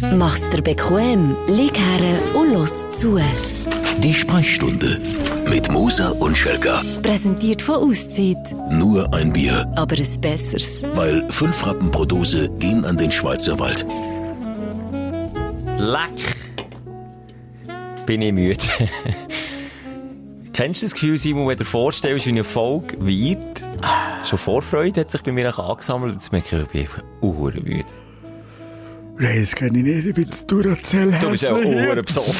Mach's dir bequem, lieg her und los zu. Die Sprechstunde mit Musa und Schelka. Präsentiert von Auszeit. Nur ein Bier, Aber ein besseres. weil fünf Rappen pro Dose gehen an den Schweizer Wald. Leck! Bin ich müde. Kennst du das Gefühl, Simon, wenn du dir vorstellst, wie eine Folge wird? Schon Vorfreude hat sich bei mir angesammelt. Jetzt merke ich, ich bin einfach müde. Nein, das kann ich nicht. Ich bin zu Duracell Du bist ja auch Uhren besoffen.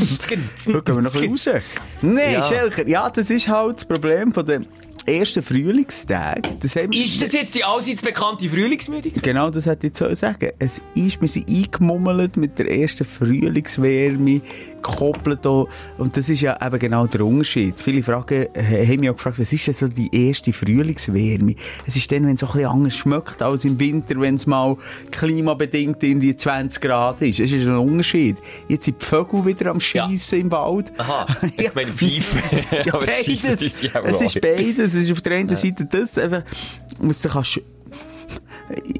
Heute gehen wir noch ein bisschen raus. Nein, Ja. Schelker, ja, das ist halt das Problem von den ersten Frühlingstagen. Das Ist das jetzt die allseits bekannte Frühlingsmüdigkeit? Genau das hätte ich so sagen. Es ist, wir sind eingemummelt mit der ersten Frühlingswärme, auch. Und das ist ja eben genau der Unterschied. Viele Fragen äh, haben mich auch gefragt, was ist denn so die erste Frühlingswärme? Es ist dann, wenn es ein bisschen anders schmeckt als im Winter, wenn es mal klimabedingt irgendwie 20 Grad ist. Es ist ein Unterschied. Jetzt sind die Vögel wieder am Schiessen im Wald. Aha, ich meine Pfeife. Ja, Aber beides. es ist beides. Es ist auf der einen Seite das, einfach, was du kannst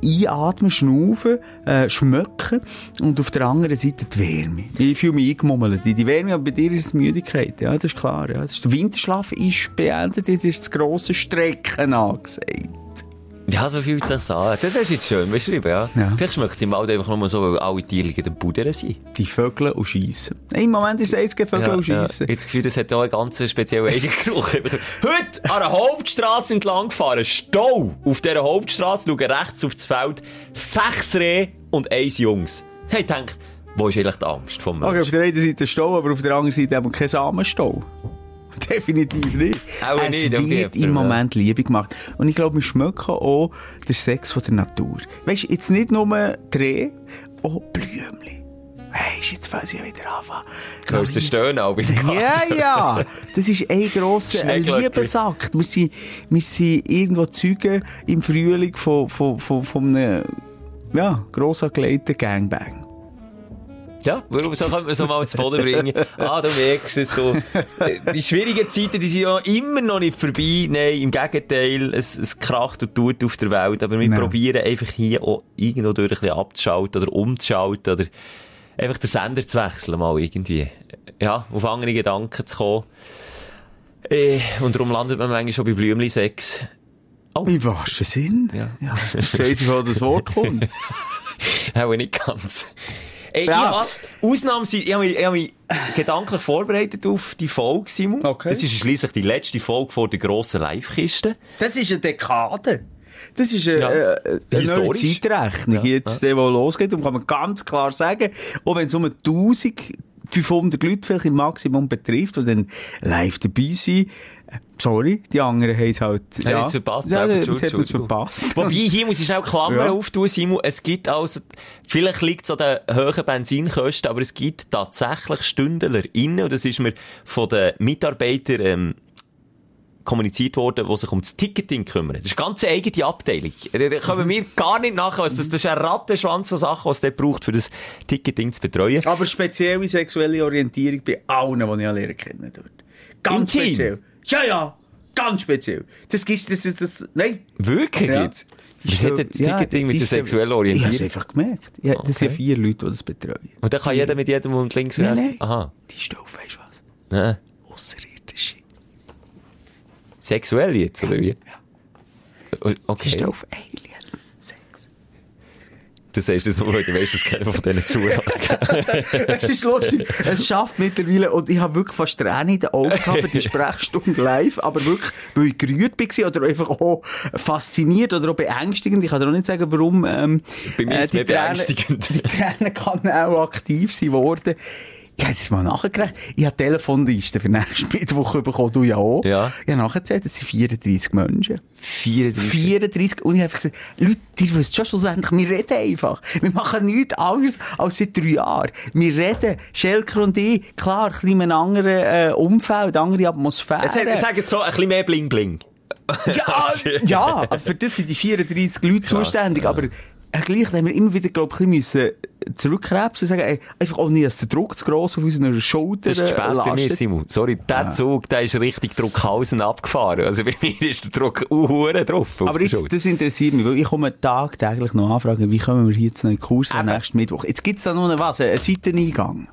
einatmen, schnaufen, äh, schmecken und auf der anderen Seite die Wärme. Ich fühle mich eingemummelt in die Wärme, aber bei dir ist es Müdigkeit. Ja, das ist klar. Ja. Der Winterschlaf ist beendet, jetzt ist das grosse Strecken angesagt. Ja, so fühlt sich an. Das hast du jetzt schön beschrieben, ja. Ja. Vielleicht schmeckt es im Wald einfach nur so, weil alle Tiere in den Budern sind. Die Vögel und Schiessen. Im Moment ist es einzige Vögel und ja. Schiessen. Jetzt das Gefühl, das hat auch einen ganz speziellen Eigengeruch. Heute an der Hauptstraße entlang gefahren, Stau. Auf dieser Hauptstraße schauen rechts auf das Feld sechs Rehe und eins Jungs. Hey, ich denke, wo ist eigentlich die Angst vom Okay, auf Menschen? der einen Seite Stau, aber auf der anderen Seite eben kein Samenstau. Definitiv nicht. Auch es nicht, wird im Moment Liebe gemacht. Und ich glaube, wir schmecken auch den Sex von der Natur. Weißt du, jetzt nicht nur Dreh, auch Blümchen. Weisst, jetzt sie ja wieder anfangen. Hörst du stöhnen auch Garten? Ja, ja. Das ist ein grosser. Liebesakt. Wir sind, wir sind irgendwo Zeugen im Frühling von, von, von, von einem, ja, gross angelegten Gangbang. Ja, warum so können wir so mal zu Boden bringen? Ah, du merkst es, du. Die schwierigen Zeiten, die sind ja immer noch nicht vorbei. Nein, im Gegenteil, es, es kracht und tut auf der Welt. Aber wir Ja. probieren einfach hier auch irgendwo durch ein bisschen abzuschalten oder umzuschalten oder einfach den Sender zu wechseln mal irgendwie. Ja, auf andere Gedanken zu kommen. Äh, und darum landet man manchmal schon bei Blümli-Sex. Oh, Im wahrsten Sinn. Ja. ja. Scheiße, wo das Wort kommt. auch nicht ganz. Ey, Ja. ich sind, ich habe mich, ich hab mich gedanklich vorbereitet auf die Folge, Simon. Okay. Das ist schliesslich die letzte Folge vor der grossen Live-Kiste. Das ist eine Dekade. Das ist eine, Ja. äh, eine neue. Zeitrechnung, Ja, jetzt, die losgeht. Und kann man ganz klar sagen, auch wenn es um 1500 Leute vielleicht im Maximum betrifft, die dann live dabei sind, sorry, die anderen haben es halt, Ja, ja. jetzt verpasst, Ja, jetzt hat es verpasst. Wobei, hier muss ich schnell Klammern Ja. auftun, Simon. Es gibt also, vielleicht liegt es an den hohen Benzinkosten, aber es gibt tatsächlich StündlerInnen, und das ist mir von den Mitarbeitern, ähm, kommuniziert worden, die sich um das Ticketing kümmern. Das ist eine ganz eigene Abteilung. Da da kommen wir gar nicht nach, was das, das ist ein Rattenschwanz von Sachen, was dort braucht, für das Ticketing zu betreuen. Aber spezielle sexuelle Orientierung bei allen, die ich kennen dort. Ganz Im Team? Ja, ja, ganz speziell. Das gibt's, das, das, das, nein. Wirklich Ja. jetzt? Was hat denn das Ticketing mit die der sexuellen Ich habe Orientierung? einfach gemerkt. Ja, Das sind Okay. vier Leute, die das betreuen. Und dann kann jeder mit jedem und links Nein, nein. Aha. Die auf, weißt du was? Ja. Außerirdische. Sexuell jetzt, oder wie? Die Okay. stehen auf Alien. Du sagst das nur, weil du weißt, dass keiner von denen zulässt. es ist lustig. Es schafft mittlerweile, und ich habe wirklich fast Tränen in den Augen gehabt für die Sprechstunde live, aber wirklich, weil ich gerührt war oder einfach auch fasziniert oder auch beängstigend. Ich kann dir auch nicht sagen, warum, ähm, Bei mir ist es die beängstigend. Die Tränen kann auch aktiv sein worden. Ich habe es mal nachgerechnet. Ich habe Telefonlisten für nächste Mittwoch bekommen, du ja auch. Ja. Ich habe nachgezählt, das sind 34 Menschen. 34. 34. Und ich habe gesagt, Leute, ihr wisst schon schlussendlich, wir reden einfach. Wir machen nichts anderes als seit drei Jahren. Wir reden, Schelker und ich, klar, ein bisschen in einem anderen äh, Umfeld, andere Atmosphäre. Es hat, sag jetzt so, ein bisschen mehr Bling-Bling. ja, ja, aber für das sind die 34 Leute zuständig, aber äh, gleich haben wir immer wieder, glaub ich, müssen zurückkrebsen und sagen, ey, einfach auch nicht, dass der Druck zu gross auf unseren Schultern Das ist zu spät bei mir. Simon. Sorry, der Zug, der ist richtig Druckhausen abgefahren. Also bei mir ist der Druck uhuere drauf. auf Aber jetzt, das interessiert mich, weil ich komme tagtäglich noch anfragen, wie kommen wir hier in den Kurs am nächsten Mittwoch? Jetzt gibt's da noch eine, was, einen Seiteneingang.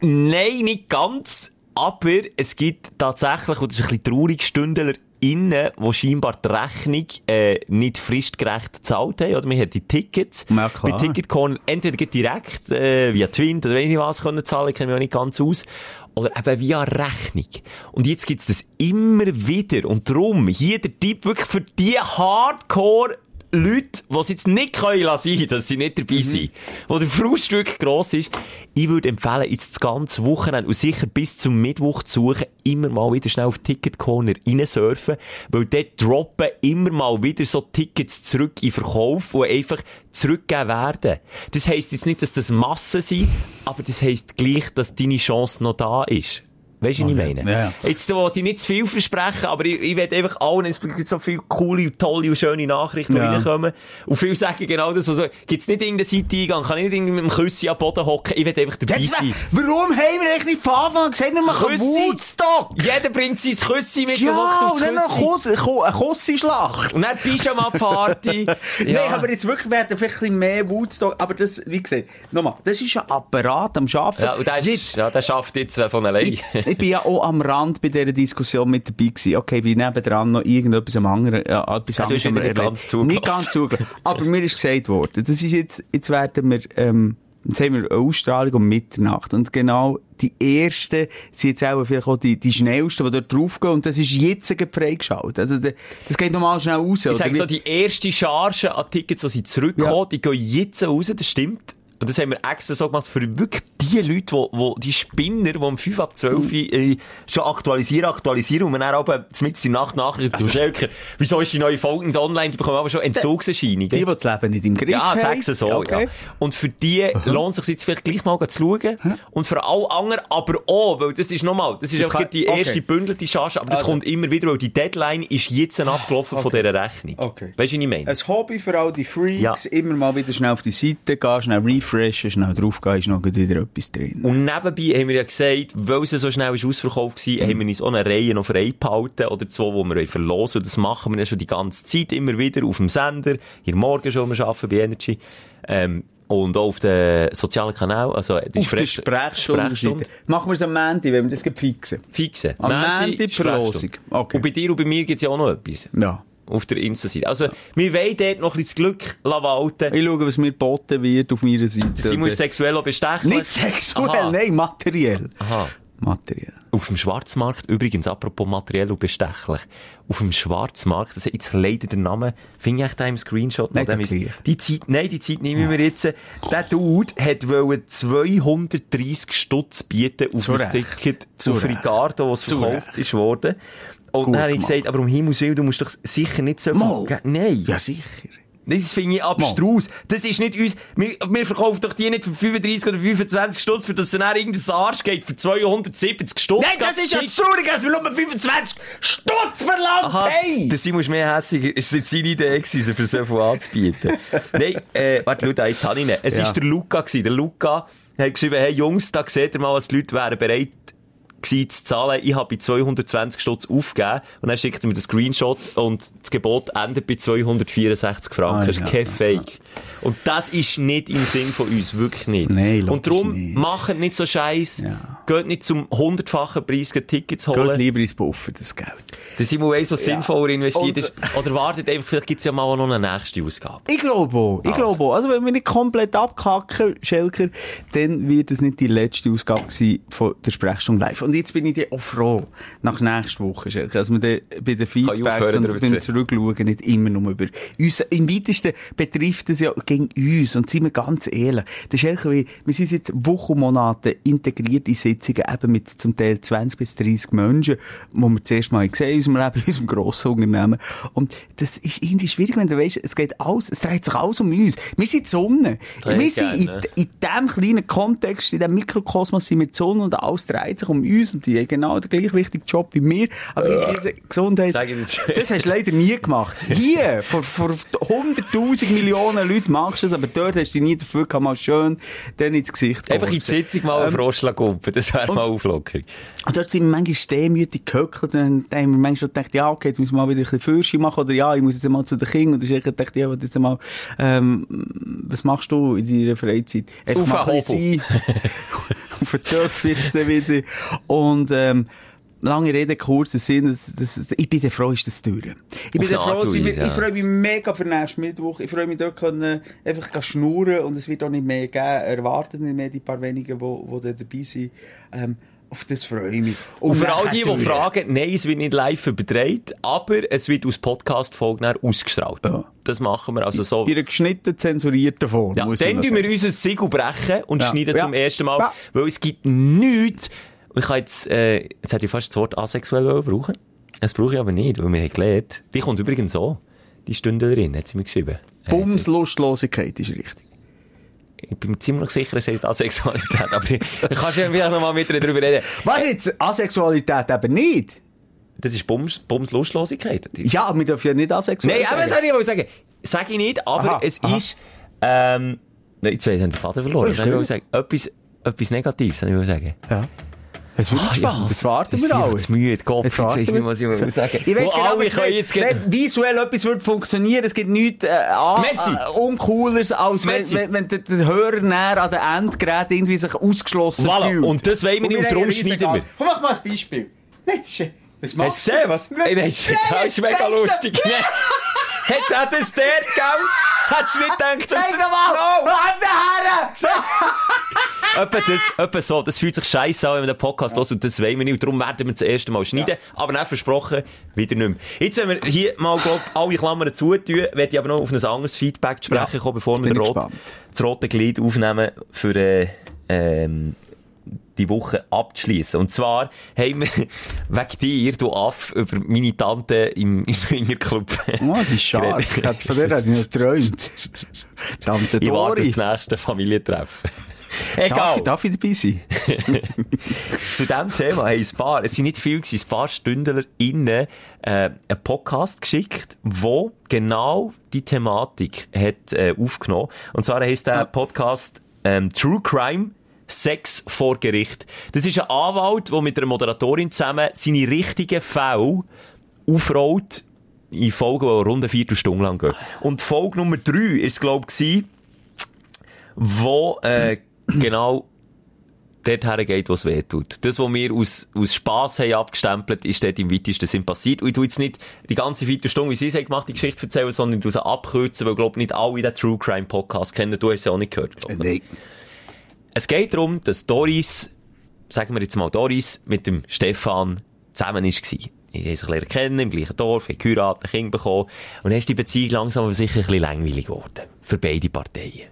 Nein, nicht ganz. Aber es gibt tatsächlich, und das ist ein bisschen traurig, Stündler innen, die scheinbar die Rechnung äh, nicht fristgerecht gezahlt haben. Oder man hat die Tickets Ja, klar. bei Ticket entweder direkt äh, via Twint oder weiss ich was können zahlen, ich kenne mich auch nicht ganz aus. Oder eben via Rechnung. Und jetzt gibt's das immer wieder. Und darum, hier der Tipp wirklich für die Hardcore Leute, die es jetzt nicht können lassen, dass sie nicht dabei sind, wo der Frust wirklich gross ist, ich würde empfehlen, jetzt das ganze Wochenende und sicher bis zum Mittwoch zu suchen, immer mal wieder schnell auf Ticket Corner reinsurfen, weil dort droppen immer mal wieder so Tickets zurück in Verkauf, die einfach zurückgegeben werden. Das heisst jetzt nicht, dass das Massen sind, aber das heisst gleich, dass deine Chance noch da ist. Weißt du, was ich meine? Ja. Jetzt wollte ich nicht zu viel versprechen, aber ich, ich will einfach allen, es gibt so viele coole, tolle und schöne Nachrichten, die Ja. reinkommen. Und viele sagen genau das, also, gibt's nicht irgendeinen Seiteneingang, kann ich nicht irgendwie mit dem Küssi am Boden hocken, ich will einfach dabei Jetzt, sein. warum haben wir eigentlich nicht von Anfang an gesagt, wir machen. Woodstock? Jeder bringt sein Küssi mit, Ja, der hockt und aufs dann noch Küssi. eine Kussi-Schlacht. Und dann Pyjama-Party. Nein, aber jetzt wirklich werden vielleicht ein bisschen mehr Woodstock. Aber das, wie gesagt, nochmal, das ist ein Apparat am Arbeiten. Ja, und der, Jetzt, ja, der schafft jetzt äh, von allein. Ich, bin ja auch am Rand bei dieser Diskussion mit dabei gewesen. Okay, wie nebendran noch irgendetwas am anderen, äh, etwas Ja, anderes nicht ganz zugelassen. Nicht ganz zugelassen. Aber mir ist gesagt worden, das ist jetzt, jetzt werden wir, ähm, Jetzt haben wir eine Ausstrahlung um Mitternacht. Und genau die ersten sind jetzt auch vielleicht auch die, die schnellsten, die dort draufgehen. Und das ist jetzt freigeschaltet. Also, das geht nochmal schnell raus. Ich sage so, die erste Charge an Tickets, die sie zurückkommen, die gehen jetzt raus, das stimmt. Und das haben wir extra so gemacht für wirklich die Leute, die, die, die Spinner, die um 5 ab 12 äh, schon aktualisieren, aktualisieren und man dann aber in der Nacht nachrichten, also, Schelker, wieso ist die neue Folge nicht online? Die bekommen aber schon Entzugserscheinungen. Die, die das Leben nicht im Griff Ja, haben. sag's so, ja. Okay. Und für die lohnt es sich jetzt vielleicht gleich mal zu schauen. Und für alle anderen aber auch, weil das ist nochmal, das ist Das kann- die okay. erste bündelte Charge, aber das Also. kommt immer wieder, weil die Deadline ist jetzt abgelaufen von dieser Rechnung. Okay. Weißt du, was ich meine? Ein Hobby für all die Freaks, Ja. immer mal wieder schnell auf die Seite gehen, schnell refreshen, schnell draufgehen, ist noch wieder etwas drin. Und nebenbei haben wir ja gesagt, weil es so schnell ist ausverkauft war, haben wir uns auch eine Reihe noch frei behalten oder zwei, die wir verlosen das machen wir ja schon die ganze Zeit immer wieder auf dem Sender, hier morgen schon, wir arbeiten bei Energy. Ähm, und auch auf den sozialen Kanal, also die Auf der Sprech- Sprechstunde. Sprechstunde. Machen wir es am Montag, wenn wir das fixen. Fixe. Am Montag, die Verlosung. Okay. Und bei dir und bei mir gibt es ja auch noch etwas. Ja. Auf der Insta-Seite. Also, wir wollen dort noch ein bisschen das Glück walten. Ich schaue, was mir geboten wird auf meiner Seite. Simon ist sexuell bestechlich. Nicht sexuell, Aha. nein, materiell. Aha. Materiell. Auf dem Schwarzmarkt, übrigens, apropos materiell und bestechlich, auf dem Schwarzmarkt, das ist jetzt leider der Name, finde ich echt da im Screenshot noch, Nicht ist- die Zeit, nein, die Zeit nehmen wir jetzt. Der Dude hat wollen 230 Stutz bieten auf Zu ein. Ticket Zu. Ricardo, was Zu verkauft ist worden. Und dann habe ich gesagt, aber um Himmels Willen, du musst doch sicher nicht so Mal. Nein. Ja, sicher. Das finde ich abstrus. Das ist nicht uns, wir, wir verkaufen doch die nicht für 35 oder 25 Stutz, für das dann irgendein Arsch geht für 270 Stutz. Nein, das ist ja traurig, dass wir nur 25 Stutz verlangt haben! der Simon ist mehr hässig. Ist nicht seine Idee gewesen, für so viel anzubieten? Nein, äh, warte, da, jetzt habe ich ihn. Es Ja. war der Luca gewesen. Der Luca hat geschrieben, hey Jungs, da seht ihr mal, was die Leute wären bereit gewesen zu zahlen. Ich habe bei 220 Stutz aufgegeben und dann schickt er mir den Screenshot und das Gebot endet bei 264 Franken. Ah, das ist ja. kein Fake. Und das ist nicht im Sinn von uns, wirklich nicht. Nein, und darum, macht nicht so Scheiß. Ja. Geht nicht zum hundertfachen Preis Tickets Geht holen. lieber ins Buffer, das Geld. Der Simon weiss, was sinnvoller investiert Und- ist. Oder wartet einfach, vielleicht gibt's ja mal noch eine nächste Ausgabe. Ich glaube auch. Ich glaube auch. Also, wenn wir nicht komplett abkacken, Schelker, dann wird es nicht die letzte Ausgabe sein von der Sprechstunde live. Und jetzt bin ich dann auch froh, nach nächster Woche, dass wir dann bei den Feedbacks und beim zu Zurückschauen nicht immer nur über uns. Im weitesten betrifft es ja gegen uns. Und seien wir ganz ehrlich. Der Schelker, wir wir sind seit Wochen und Monaten integriert in das Sitzungen eben mit zum Teil 20 bis 30 Menschen, wo wir zuerst mal gesehen in unserem Leben, in unserem grossen Unternehmen. Und das ist irgendwie schwierig, wenn du weißt, es geht alles, es dreht sich alles um uns. Wir sind die Sonne. Wir sind in, in diesem kleinen Kontext, in diesem Mikrokosmos sind wir die Sonne und alles dreht sich um uns und die haben genau den gleich wichtigen Job wie wir. Aber Gesundheit, Sag ich jetzt. das hast du leider nie gemacht. Hier, vor, vor 100.000 Millionen Leuten machst du es, aber dort hast du dich nie dafür gehabt, mal schön dann ins Gesicht Einfach in die. Sitzung mal einen Froschlag kumpen, das wäre mal Auflockerung. Und dort sind wir manchmal stehmütig gehöckelt und dann haben wir manchmal gedacht, ja, okay, jetzt müssen wir mal wieder ein bisschen Fürsche machen oder ja, ich muss jetzt mal zu den Kindern. Und dann habe ich gedacht, ja, jetzt mal, ähm, was machst du in deiner Freizeit? Einfach Auf mal ein sein. Töpf jetzt wieder. Und, ähm, Lange Rede, kurzer Sinn, das, das, ich bin der froh, ist das durch. Ich bin der froh, ich, ich freue mich mega für nächsten Mittwoch. Ich freue mich dort können, einfach schnurren und es wird auch nicht mehr geben, erwartet nicht mehr die paar wenigen, die, die da dabei sind. Ähm, auf das freue ich mich. Und für all die, die fragen, nein, es wird nicht live übertragen, aber es wird aus Podcast-Folgen ausgestrahlt. Ja. Das machen wir also so. In einer geschnittenen, zensurierten Form. Ja, dann tun wir unser Siegel brechen und Ja. schneiden Ja. zum ersten Mal, weil es gibt nichts. Ich kann jetzt, äh, jetzt hätte ich fast das Wort asexuell brauchen. Das brauche ich aber nicht, weil wir haben gelernt. Die kommt übrigens so. Die Stündlerin hat sie mir geschrieben. sagen. Bumslustlosigkeit ist richtig. Ich bin mir ziemlich sicher, es heisst Asexualität, aber ich, kann schon vielleicht noch mal mit darüber reden. Was jetzt? Asexualität eben nicht? Das ist Bums, Bumslustlosigkeit. Ja, aber wir dürfen ja nicht asexuell Nein, aber das soll ich aber sagen. Sag ich nicht, aber Aha, es aha. ist, ähm, nein, jetzt ich den Faden verloren. Das ich wollte sagen. Etwas, etwas Negatives, ich wollte sagen. Ja. Es wird gespannt. ja, das warten jetzt wir ich alle. jetzt müde. Gott, jetzt warten ich nicht, was ich sagen. Ich weiss Wo genau, was wenn, jetzt wenn visuell etwas wird funktionieren, es gibt nichts äh, äh, Uncooleres, als wenn, Merci. wenn, wenn der, Hörer näher an den Endgeräten irgendwie sich ausgeschlossen Voilà. fühlt. Und das wollen wir nicht und darum schneiden wir. Komm, mach mal ein Beispiel. Nein, das ist... Was Hast machst du gesehen, was? Nein, das ist mega lustig. Hat er das dort, gell? Das hättest du nicht gedacht. dass Zeig das- doch mal! No. Warte her! Etwa das, so, das fühlt sich scheiße an, wenn man den Podcast hört, und das wollen wir nicht. Und darum werden wir das erste Mal schneiden. Aber dann versprochen, wieder nicht mehr. Jetzt, wenn wir hier mal, glaub, alle Klammern zutun, werde ich aber noch auf ein anderes Feedback sprechen Ja, kommen, bevor wir rot, das rote Glied aufnehmen für, äh, ähm, die Woche abzuschließen. Und zwar haben wir wegen dir, du Aff, über meine Tante im, im Swingerclub. Oh, die ist geredet. Von der hat ich noch geträumt. Tante Ich warte Dori. das nächste Familientreffen. Darf, Egal. ich- darf ich dabei sein? Zu diesem Thema haben ein paar, es sind nicht viel gewesen, ein paar Stündler innen, äh, einen Podcast geschickt, wo genau die Thematik hat, äh, aufgenommen. Und zwar heisst der Podcast, ähm, True Crime, Sex vor Gericht. Das ist ein Anwalt, der mit einer Moderatorin zusammen seine richtigen Fälle aufrollt, in Folgen, die rund eine Viertelstunde lang gehen. Und Folge Nummer drei ist, glaube ich, wo, äh, genau dort geht, wo es weh tut. Das, was wir aus, aus Spass haben abgestempelt, ist dort im weitesten Sinn passiert. Und ich tu jetzt nicht die ganze Viertelstunde, wie sie es gemacht, die Geschichte erzählen, sondern sie abkürzen, weil, glaub nicht alle den True Crime Podcast kennen. Du hast sie auch nicht gehört, ich. Nein. Es geht darum, dass Doris, sagen wir jetzt mal Doris, mit dem Stefan zusammen war. Die haben sich kennen, im gleichen Dorf, haben geheiratet, ein Kind bekommen. Und dann ist die Beziehung langsam aber sicher ein bisschen langweilig geworden. Für beide Parteien.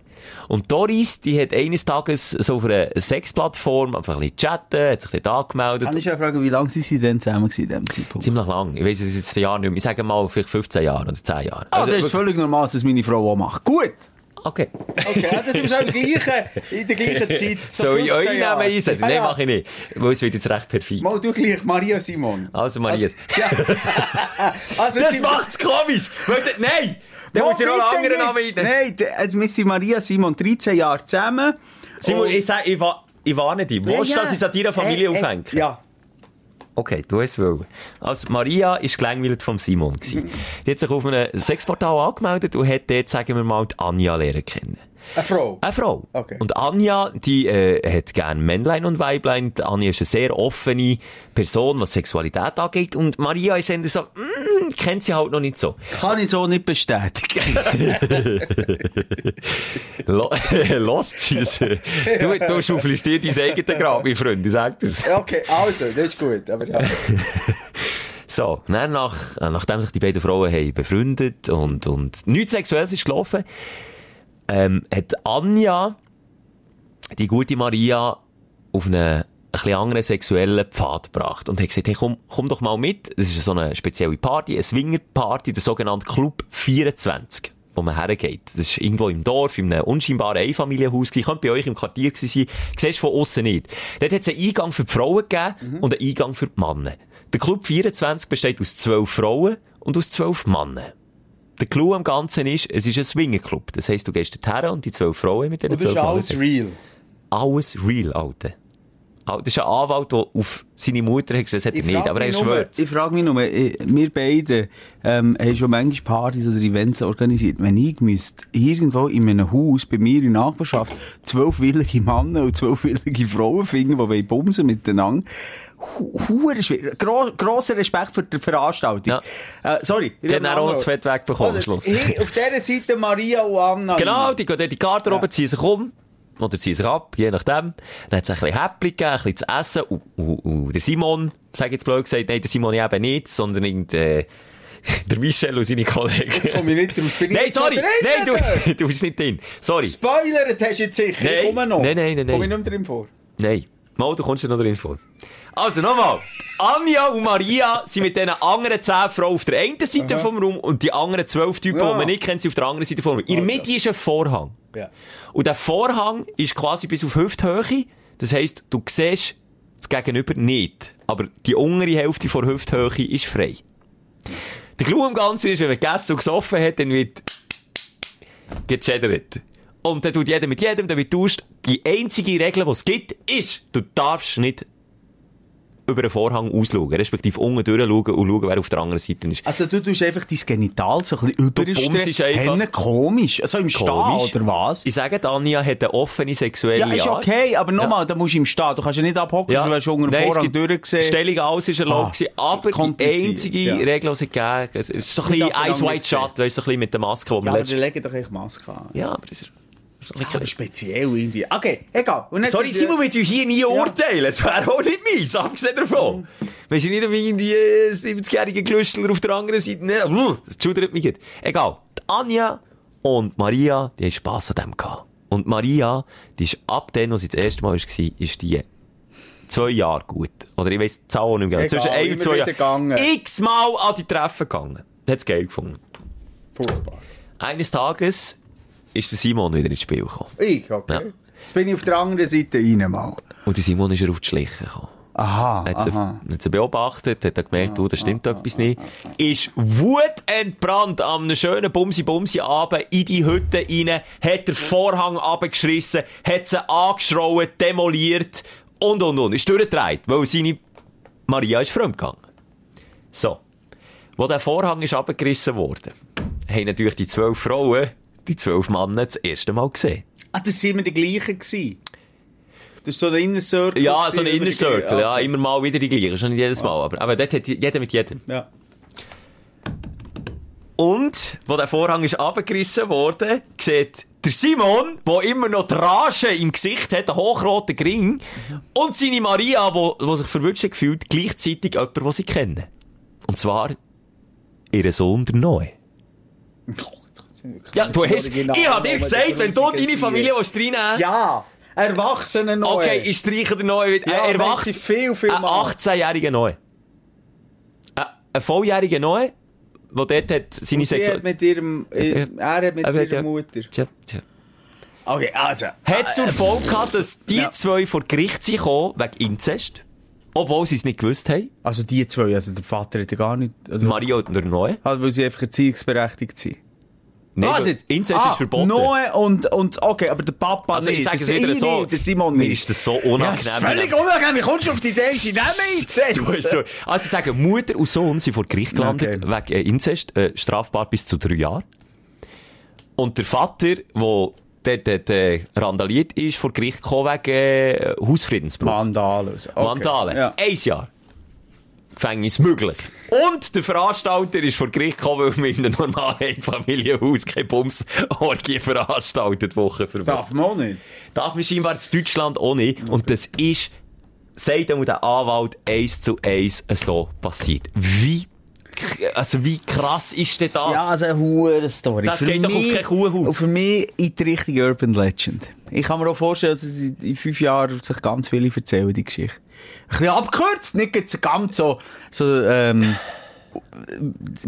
Und Doris, die hat eines Tages so auf einer Sexplattform einfach ein bisschen chatten, hat sich dort angemeldet. Kann ich ja fragen, wie lange sind Sie denn zusammen in diesem Zeitpunkt? Ziemlich lang. Ich weiss es jetzt ein Jahr nicht mehr. Ich sage mal vielleicht 15 Jahre oder 10 Jahre. Ah, Also das ist völlig normal, dass meine Frau auch macht. Gut! Okay. Okay, ja, das schon in der gleichen, in der gleichen Zeit. So 15 euren Jahre. Namen einsetzen? Ah, Nein, ja. mache ich nicht. Weil es wird jetzt recht perfekt. Mal du gleich, Maria Simon. Also, Maria. ja. also, Das macht's komisch! Nein! Dann muss ich noch einen anderen Namen. Nein, also wir sind Maria Simon 13 Jahre zusammen. Simon, ich sag, ich, ich warne dich. Willst du, Ja, dass ich es an deiner Familie äh, aufhänge? Ja. Okay, du hast es wollen. Also, Maria ist gelangweilt vom Simon gewesen. Die hat sich auf einem Sexportal angemeldet und hat dort, sagen wir mal, die Anja lernen kennen. Eine Frau. Eine Frau. Okay. Und Anja, die äh, hat gern Männlein und Weiblein. Die Anja ist eine sehr offene Person, was Sexualität angeht. Und Maria ist eher so, mm, kennt sie halt noch nicht so. Kann ich so nicht bestätigen. Lo Lost sie es. Du, du schaufelst dir dein eigenes Grab, mein Freund, ich sag das. okay, also, das ist gut. Aber ja. So, dann nach, nachdem sich die beiden Frauen haben befreundet und, und nichts Sexuelles ist gelaufen, ähm, hat Anja die gute Maria auf eine bisschen anderen sexuellen Pfad gebracht und hat gesagt, hey, komm, komm doch mal mit. Es ist so eine spezielle Party, eine Swinger-Party, der sogenannte Club 24 wo man hergeht. Das ist irgendwo im Dorf, in einem unscheinbaren Einfamilienhaus gewesen. Könnte bei euch im Quartier gewesen sein. Siehst von außen nicht. Dort hat es einen Eingang für die Frauen gegeben Mhm. und einen Eingang für die Männer. Der Club 24 besteht aus zwölf Frauen und aus zwölf Männern. Der Clou am Ganzen ist, es ist ein Swingerclub. Das heisst, du gehst dorthin und die zwölf Frauen mit den Und das zwölf ist alles real. Alles real, Alter. Al- Das ist ein Anwalt, der auf seine Mutter hat gesagt, das hat er nicht, aber er schwört. Ich frage mich nur, äh, wir beide ähm, haben schon manchmal Partys oder Events organisiert. Wenn ich müsste irgendwo in einem Haus bei mir in der Nachbarschaft zwölf willige Männer und zwölf willige Frauen finden, die bumsen miteinander, hure schwer. Gro grosser Respekt für die Veranstaltung. Ja. Äh, sorry. Dann auch noch das Fett wegbekommen am Schluss. Hey, auf dieser Seite Maria und Anna. Genau, die gehen die Garderobe, Ja. ziehen sich um. Oder ziehen sich ab, je nachdem. Dann hat es ein bisschen Häppchen gegeben, ein bisschen zu essen. Und, und, und der Simon, sag jetzt blöd gesagt, nein, der Simon eben nicht, sondern irgend, äh, der Michel und seine Kollegen. Jetzt komme ich nicht raus. Bin Nein, sorry! Nein, du, du bist nicht drin. Sorry. Spoiler, hast du jetzt sicher. Nein. Ich komme noch. Nein, nein, nein, Komme ich nicht mehr drin vor. Nein. Mal, du kommst ja noch drin vor. Also, nochmal. Anja und Maria sind mit diesen anderen zehn Frauen auf der einen Seite vom Raum und die anderen zwölf Typen, Ja. die man nicht kennt, sind auf der anderen Seite vom Raum. In der Mitte ist ein Vorhang. Ja. Und der Vorhang ist quasi bis auf Hüfthöhe. Das heisst, du siehst das Gegenüber nicht. Aber die untere Hälfte vor Hüfthöhe ist frei. Der Clou am Ganzen ist, wenn man gegessen und gesoffen hat, dann wird gecheddert. Und dann tut jeder mit jedem, dann wird tauscht. Die einzige Regel, die es gibt, ist, du darfst nicht über den Vorhang ausschauen, respektive unten durchschauen und schauen, wer auf der anderen Seite ist. Also du tust einfach dein Genital so ein bisschen ist einfach- überstellen. komisch. Also im Stehen, Komisch. oder was? Ich sage, Anja hat eine offene sexuelle Ja, ist Art. okay, aber nochmal, da musst du im Stehen. Du kannst ja nicht abhocken, Ja. du hast unter dem Nein, Vorhang durchgesehen. Stellung alles ist erlaubt Ah, aber die einzige ja. Regel, die es gegeben es ist so ein bisschen Eyes ja White Shut, sehen. weißt du, so ein bisschen mit der Maske, die Ja, man aber letztes... die legen doch echt Maske an. Ja, aber das ist... Aber speziell irgendwie. Okay, egal. Sorry, Simon, wir tun hier nie urteilen. Es wäre auch nicht meins, abgesehen davon. Weißt du nicht, wie irgendwie äh, 70-jährige Klüstler auf der anderen Seite... Ne, das schudert mich nicht. Egal. Die Anja und Maria, die haben Spass an dem gehabt. Und Maria, die ist ab dem, als sie das erste Mal war, ist die zwei Jahre gut. Oder ich weiss die Zahl nicht mehr genau. Zwischen ein und zwei Jahren. X-mal an die Treffen gegangen. Hat es geil gefunden. Furchtbar. Eines Tages ist der Simon wieder ins Spiel gekommen. Ich, okay. Ja. Jetzt bin ich auf der anderen Seite rein mal. Und der Simon ist er auf die Schliche gekommen. Aha, Hat sie, aha. hat sie beobachtet, hat er gemerkt, oh, da stimmt etwas nicht. Ist wutentbrannt am einem schönen Bumsi-Bumsi-Abend in die Hütte rein, hat den Vorhang abgeschrissen, hat sie angeschrauen, demoliert und, und, und. Ist durchgedreht, weil seine Maria ist fremd gegangen. So. Wo der Vorhang ist abgerissen worden, haben natürlich die zwölf Frauen, die zwölf Männer das erste Mal gesehen. Ah, das waren immer die gleichen gewesen. Das ist so der Inner Circle. Ja, so ein Inner die- Circle, ja, okay. immer mal wieder die gleichen, schon nicht jedes Mal, aber, aber dort hat jeder mit jedem. Ja. Und, wo der Vorhang ist abgerissen worden, sieht der Simon, der immer noch die Rage im Gesicht hat, einen hochroten Gring, und seine Maria, wo, wo sich verwünscht gefühlt, gleichzeitig jemand, den sie kennen. Und zwar, ihren Sohn, der Noe. Ja, du hast, ich hab dir gesagt, wenn du deine Familie willst reinnehmen Ja, Erwachsene noch. Okay, ich streiche den Neue wieder. Ja, merci viel, viel ein mal. 18-jähriger Neu. Ein, volljähriger Neu, der dort hat seine Sexualität... mit ihrem, äh, er hat mit hat seiner ja- Mutter. Tja, tja. Okay, also. Hat zur Folge gehabt, dass die Ja. zwei vor Gericht sind gekommen, wegen Inzest. Obwohl sie es nicht gewusst haben. Also die zwei, also der Vater hat ja gar nicht... Also, Maria und der Neu. Also, weil sie einfach erziehungsberechtigt sind. Nein, Was jetzt? Inzest ah, ist verboten. Noe und, und, okay, aber der Papa Also nicht. ich sage es Der wieder so, nicht, der Simon mir nicht. ist das so Ja, unangenehm. das ist völlig unangenehm. Wie kommst du auf die Idee, hast so, Inzest? also ich sage, Mutter und Sohn sind vor Gericht gelandet Okay. wegen äh, Inzest, äh, strafbar bis zu drei Jahren. Und der Vater, der dort, dort äh, randaliert ist, vor Gericht gekommen wegen äh, Hausfriedensbruch. Vandalen. Okay. Vandalen. Ja. Ein Jahr. Gefängnis möglich. Und der Veranstalter ist vor Gericht gekommen, weil man in einem normalen Familienhaus keine Bumsorgie veranstaltet, Woche für Woche. Darf man auch nicht. Darf man scheinbar in Deutschland auch nicht. Und das ist, sagt einmal der Anwalt, eins zu eins so passiert. Wie also wie krass ist denn das? Ja, also eine hure Story. Das geht doch auf keine Kuhhaut. Für mich in die Richtung Urban Legend. Ich kann mir auch vorstellen, dass in fünf Jahren sich ganz viele erzählen, die Geschichte. Bisschen abgekürzt, nicht ganz so, so, ähm,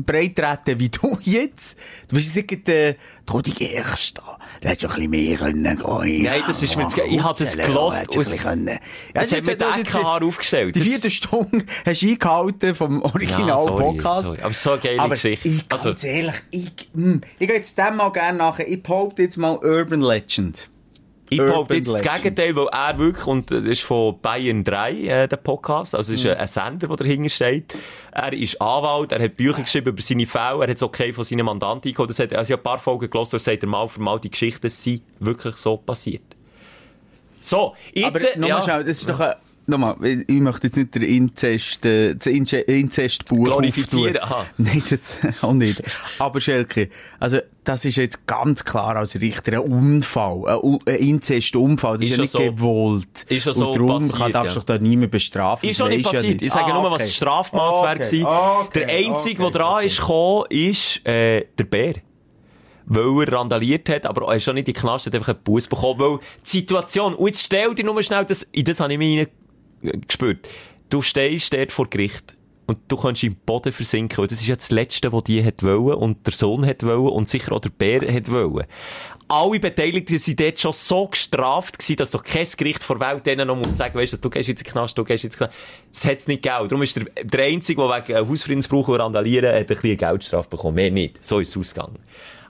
breit treten wie du jetzt. Du bist jetzt äh, du die Erste. Du hättest doch ein bisschen mehr können gehen. Nein, das ist mir zu- ich hab das Erzählen, gelost und bisschen können. Ja, Das jetzt- hat mir DKH aufgestellt. Die vierte Stunde hast du eingehalten vom Ja, sorry, Original-Podcast. sorry. Aber so eine geile Aber Geschichte. Ich, Also- ganz ehrlich, ich, hm, ich gehe jetzt dem mal gerne nachher. Ich behaupte jetzt mal Urban Legend. Ich behaupte jetzt das Legend. Gegenteil, weil er wirklich, und das ist von Bayern 3, äh, der Podcast, also es Mhm. ist äh, ein Sender, der dahinter steht. Er ist Anwalt, er hat Bücher geschrieben über seine Fälle, er hat es okay von seinen Mandanten eingeholt. Das hat, also ich habe ein paar Folgen gelesen, da sagt er mal für mal, die Geschichten sind wirklich so passiert. So, jetzt, Aber äh, ja, schnell, das ist doch ein, nochmal, ich möchte jetzt nicht den Inzest, äh, das Inzestbuch Glorifizieren, aha. Nein, das auch nicht. Aber Schelke, also, das ist jetzt ganz klar als Richter ein Unfall, ein, Inzestunfall. Das ist, Ist ja ja nicht so. gewollt. Ist ja so Und darum passiert, kann, darfst ja. du doch da niemand bestrafen. Ist schon nicht weisst ja passiert. Ich sage Ah, nur, was okay. das Strafmaß Okay, wäre gewesen. okay, Der Einzige, der dran ist gekommen, ist, äh, der Bär. Weil er randaliert hat, aber er ist schon nicht in die Knast, hat einfach einen Bus bekommen, weil die Situation, und jetzt stell dir nur schnell das, in das habe ich mich gespürt. Du stehst dort vor Gericht. Und du kannst im Boden versinken. Und das ist ja das Letzte, was die hat wollen, und der Sohn hat wollen, und sicher auch der Bär hat wollen. Alle Beteiligten sind dort schon so gestraft gewesen, dass doch kein Gericht vor Welt denen noch muss sagen, weißt du, du gehst jetzt in den Knast, du gehst jetzt in den Knast. Das hat's nicht gegeben. Darum ist der, der Einzige, der wegen Hausfriedensbruch und Randalieren hat ein bisschen Geldstrafe bekommen. Mehr nicht. So ist es ausgegangen.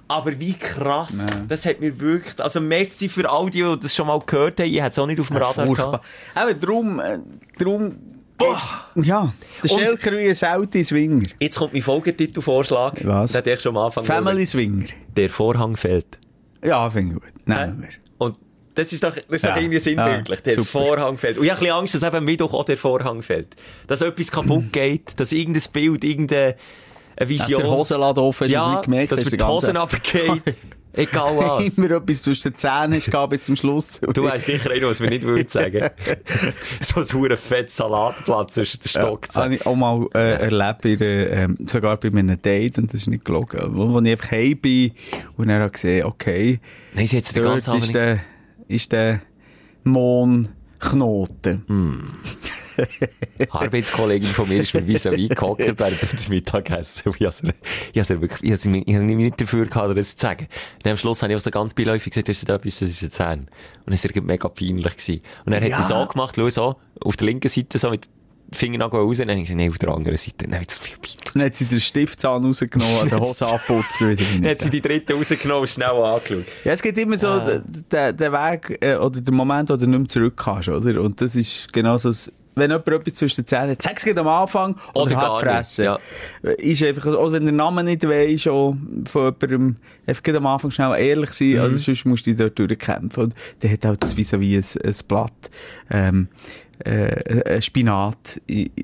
Aber wie krass. Das hat mir wirklich, also Messi für all die, die das schon mal gehört haben, ich hätte es auch nicht auf dem Radar Furchtbar. gehabt. Eben, darum, äh, darum, ja, der Schelker wie ein Saudi Swinger. Jetzt kommt mein Folgetitelvorschlag. Was? Den ich schon am Anfang Family Swinger. Der Vorhang fällt. Ja, finde ich gut. Nehmen wir. Und das ist doch, das ist Ja, doch irgendwie sinnbildlich. ja, der super. Vorhang fällt. Und ich habe ein bisschen Angst, dass eben am Mittwoch auch der Vorhang fällt. Dass etwas kaputt geht, dass irgendein Bild, irgendeine eine Dass Vision. der Hosenladen offen ist, ja, du gemerkt, dass mir die Hosen runtergehen. Egal was. Immer etwas zwischen den Zähnen hast gehabt bis zum Schluss. Du hast sicher einen, was wir nicht würden sagen. so ein hure fettes Salatblatt zwischen den Ja, Stockzähnen. habe ich auch mal äh, erlebt, einer, ähm, sogar bei einem Date, und das ist nicht gelogen, wo, wo ich einfach heim bin und dann habe ich gesehen, okay, Nein, sie hat den dort ist der, ist der Mohnknoten. Arbeitskollegin von mir ist mir vis-à-vis gehockt während des Mittagessen. Ich habe habe wirklich, ich habe mich nicht dafür gehabt, das zu sagen. Und am Schluss habe ich auch so ganz beiläufig gesagt, ist da etwas, das ist ein Zahn. Und es war mega peinlich gewesen. Und dann hat Ja. sie so gemacht, schau so, auf der linken Seite so mit Fingernagel raus, und dann habe ich gesagt, nein, auf der anderen Seite. Dann hat sie viel peinlich. Dann hat sie den Stiftzahn rausgenommen, an der Hose abputzt wieder. Dann hat sie die dritte rausgenommen und schnell angeschaut. Ja, es gibt immer so Ah. der der Weg äh, oder der Moment, wo du nicht mehr zurück kannst, oder? Und das ist genau so, das- wenn jemand etwas zwischen den Zähnen hat, sag es am Anfang oder, Oder halt fressen. ja. Ist einfach, oder wenn der Name nicht weisst, auch von jemandem, einfach am Anfang schnell ehrlich sein, Mhm. also sonst musst du dich dort durchkämpfen. Und der hat halt das wie ein, ein Blatt, ähm, äh, ein Spinat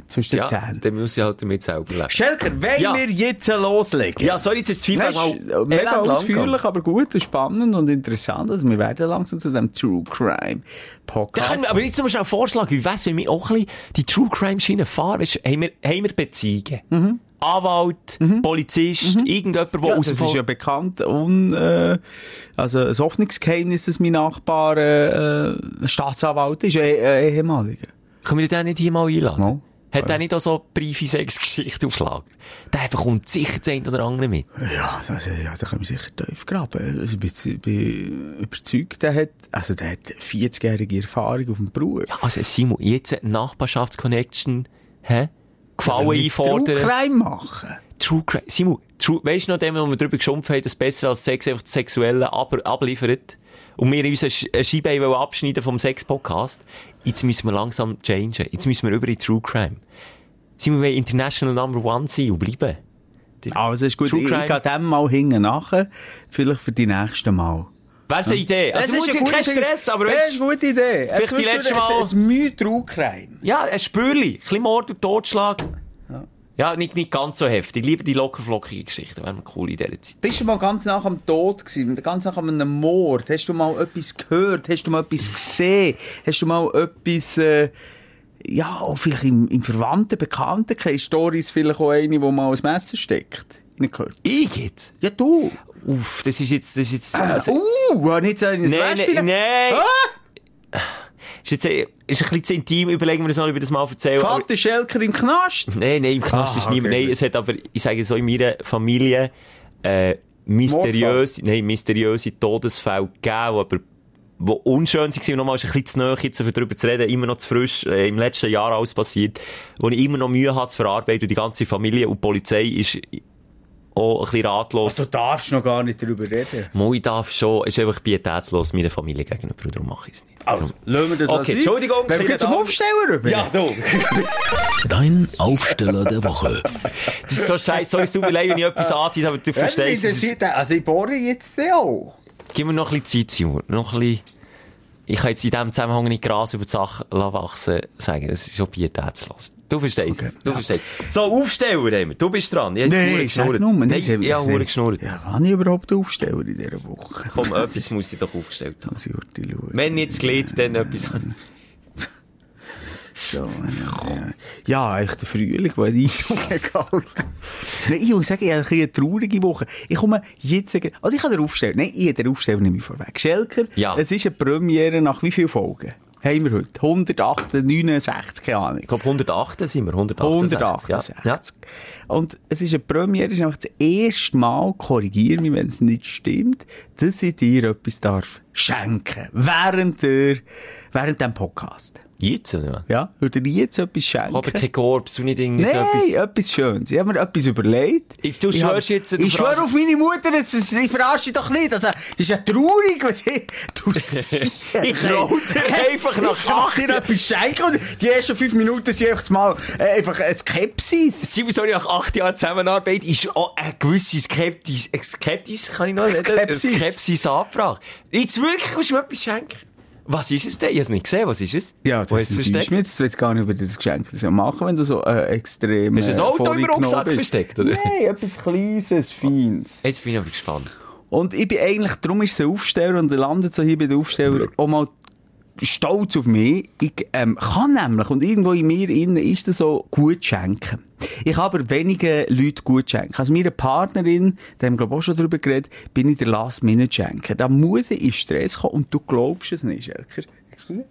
zwischen den Ja, Zähnen. dann muss ich halt damit selber leben. Schelker, wollen Ja. wir jetzt loslegen? Ja, sorry, jetzt ist das Feedback mal mega elend lang ausführlich, aber gut und spannend und interessant. Also wir werden langsam zu dem True Crime Da Podcast. können wir, aber jetzt noch schnell vorschlagen, wie wär's, wenn wir auch ein bisschen die True Crime Schiene fahren? Weisst, haben wir, haben wir Beziehungen? Anwalt, Polizist, irgendjemand, der Mhm. ja, aus das ist ja bekannt und äh, also ein Hoffnungsgeheimnis, dass mein Nachbar äh, äh, Staatsanwalt ist, äh, äh, ehemaliger. Können wir den nicht hier mal einladen? Mal. Hat der nicht auch so Briefing-Sex-Geschichte auf Lager? Der bekommt sicher das eine oder andere mit. Ja, das, ja, da können wir sicher tief graben. Also, ich bin, bin überzeugt, der hat, also der hat 40-jährige Erfahrung auf dem Beruf. Ja, also Simon, jetzt eine Nachbarschaftsconnection, hä? Gefallen jetzt True einfordern. Crime machen. True Crime. Simon, True, weisst du noch dem, wo wir drüber geschumpft haben, dass besser als Sex einfach das Sexuelle aber abliefert? Und wir uns eine Scheibe abschneiden vom Sex-Podcast? Jetzt müssen wir langsam changen. Jetzt müssen wir über in True Crime. Simon, wir International Number One sein und bleiben. Also ist gut, True ich, ich Crime. gehe dem mal hinten nachher, vielleicht für die nächste Mal. Wäre eine Idee? Also, Das muss eine ja kein gute- Stress, aber Das weißt ist eine gute Idee. Vielleicht die letzte Mal- Ein, ein Mühe True Crime. Ja, ein Spürli. Ein bisschen Mord und Totschlag. Ja, nicht, nicht ganz so heftig. Lieber die lockerflockige Geschichte. Wäre eine coole in dieser Zeit. Bist du mal ganz nach am Tod gewesen, ganz nach einem Mord? Hast du mal etwas gehört? Hast du mal etwas gesehen? Hast du mal etwas, äh, ja, auch vielleicht im, im verwandten Bekanntenkreis Stories vielleicht auch eine, wo mal ein Messer steckt. Den Körper. Ich jetzt? Ja, du. Uff, das ist jetzt, das ist jetzt, Also, uh, nicht so ein Nein, nein, nein. Ah, Ist jetzt, ist ein bisschen zu intim, überlegen wir das mal, ob ich das mal erzähle. Vater Schelker im Knast. Nein, nein, im Knast Ah, ist niemand. okay. Nein, es hat aber, ich sage so, in meiner Familie, äh, mysteriöse, nein, mysteriöse Todesfälle gegeben, aber, die unschön waren, nochmal ist ein bisschen zu nahe, jetzt darüber zu reden, immer noch zu frisch, äh, im letzten Jahr alles passiert, wo ich immer noch Mühe hatte zu verarbeiten, und die ganze Familie und die Polizei ist auch ein bisschen ratlos. Du darfst noch gar nicht darüber reden. Mo, ich darf schon, es ist einfach pietätslos meiner Familie gegenüber, und darum mache ich es nicht. Also, lassen wir das Okay. Entschuldigung, Wenn wir zum. Aufsteller rüber. Ja, du! Dein Aufsteller der Woche. Das ist so scheiße, sorry, es tut mir leid, wenn ich etwas antease, aber du Ja, das verstehst es. Also, ich bohre jetzt auch. Gib mir noch ein bisschen Zeit, Simon. Noch ein bisschen... Ich kann jetzt in diesem Zusammenhang nicht Gras über die Sache lassen wachsen sagen. Das ist schon pietätslos. Du verstehst. Okay, Du ja. verstehst. So, Aufsteller haben wir. Du bist dran. Ich jetzt Nein, verdammt sag nur. Nein, ich habe verdammt geschnurrt. Ja, wann ich überhaupt Aufsteller in dieser Woche? Komm, etwas muss ich doch aufgestellt haben. Muss ich schauen. Wenn nicht das Glied, dann etwas anderes. So, ja. Ja, echt der Frühling, der Einzug gehalten Nein, ich muss sagen, ich habe eine traurige Woche. Ich komme jetzt, also ich kann den Aufsteller, nein, ich habe den Aufsteller nicht mehr vorweg. Schelker, Ja. es ist eine Premiere nach wie vielen Folgen? Haben wir heute? 169, keine Ahnung. Ich glaube, 108 sind wir. 168. 168. Ja. ja. Und es ist eine Premiere, es ist einfach das erste Mal, korrigiere mich, wenn es nicht stimmt, dass ich dir etwas darf schenken. Während der, während dem Podcast. Jetzt, oder? Ja? Würde ich jetzt etwas schenken? Aber kein Korps und nicht irgendwie so Nein, etwas. etwas Schönes. Ich habe mir etwas überlegt. Ich- du hab- schwörst jetzt, Ich schwöre auf meine Mutter, das, ich verarsche dich doch nicht. Also, das ist ja traurig, was ich... Du Ich dir einfach nach Ich mach dir etwas schenken und die ersten fünf Minuten sind einfach mal äh, einfach eine Skepsis. Simon, sorry, nach acht Jahren Zusammenarbeit ist auch eine gewisse Skeptis, Skeptis, kann ich noch reden? Skepsis. Skepsis angebracht. Jetzt wirklich musst du mir etwas schenken. Was ist es denn? Ich habe es nicht gesehen. Was ist es? Ja, das ist versteckt? mir jetzt, jetzt gar nicht über das Geschenk das ja machen, wenn du so äh, extrem du ein äh, Auto im Rucksack bist. versteckt, oder? Nein, etwas Kleines, Feines. Jetzt bin ich aber gespannt. Und ich bin eigentlich, darum ist es ein Aufsteller und landet so hier bei den Aufsteller auch mal stolz auf mich. Ich ähm, kann nämlich, und irgendwo in mir innen ist das so, gut schenken. Ich kann aber wenige Leute gut schenken. Also meine Partnerin, da haben wir glaube ich auch schon drüber geredet, bin ich der Last-Minute-Schenker. Da muss ich in Stress kommen und du glaubst es nicht. Excuse?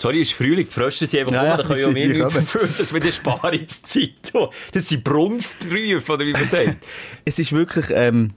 Sorry, es ist Frühling, die Frösche sind einfach Ja, ja, da können die ja die nicht kommen. dafür, dass wir die Sparungszeit. Das sind Brunftrufe, oder wie man sagt. Es ist wirklich, ähm,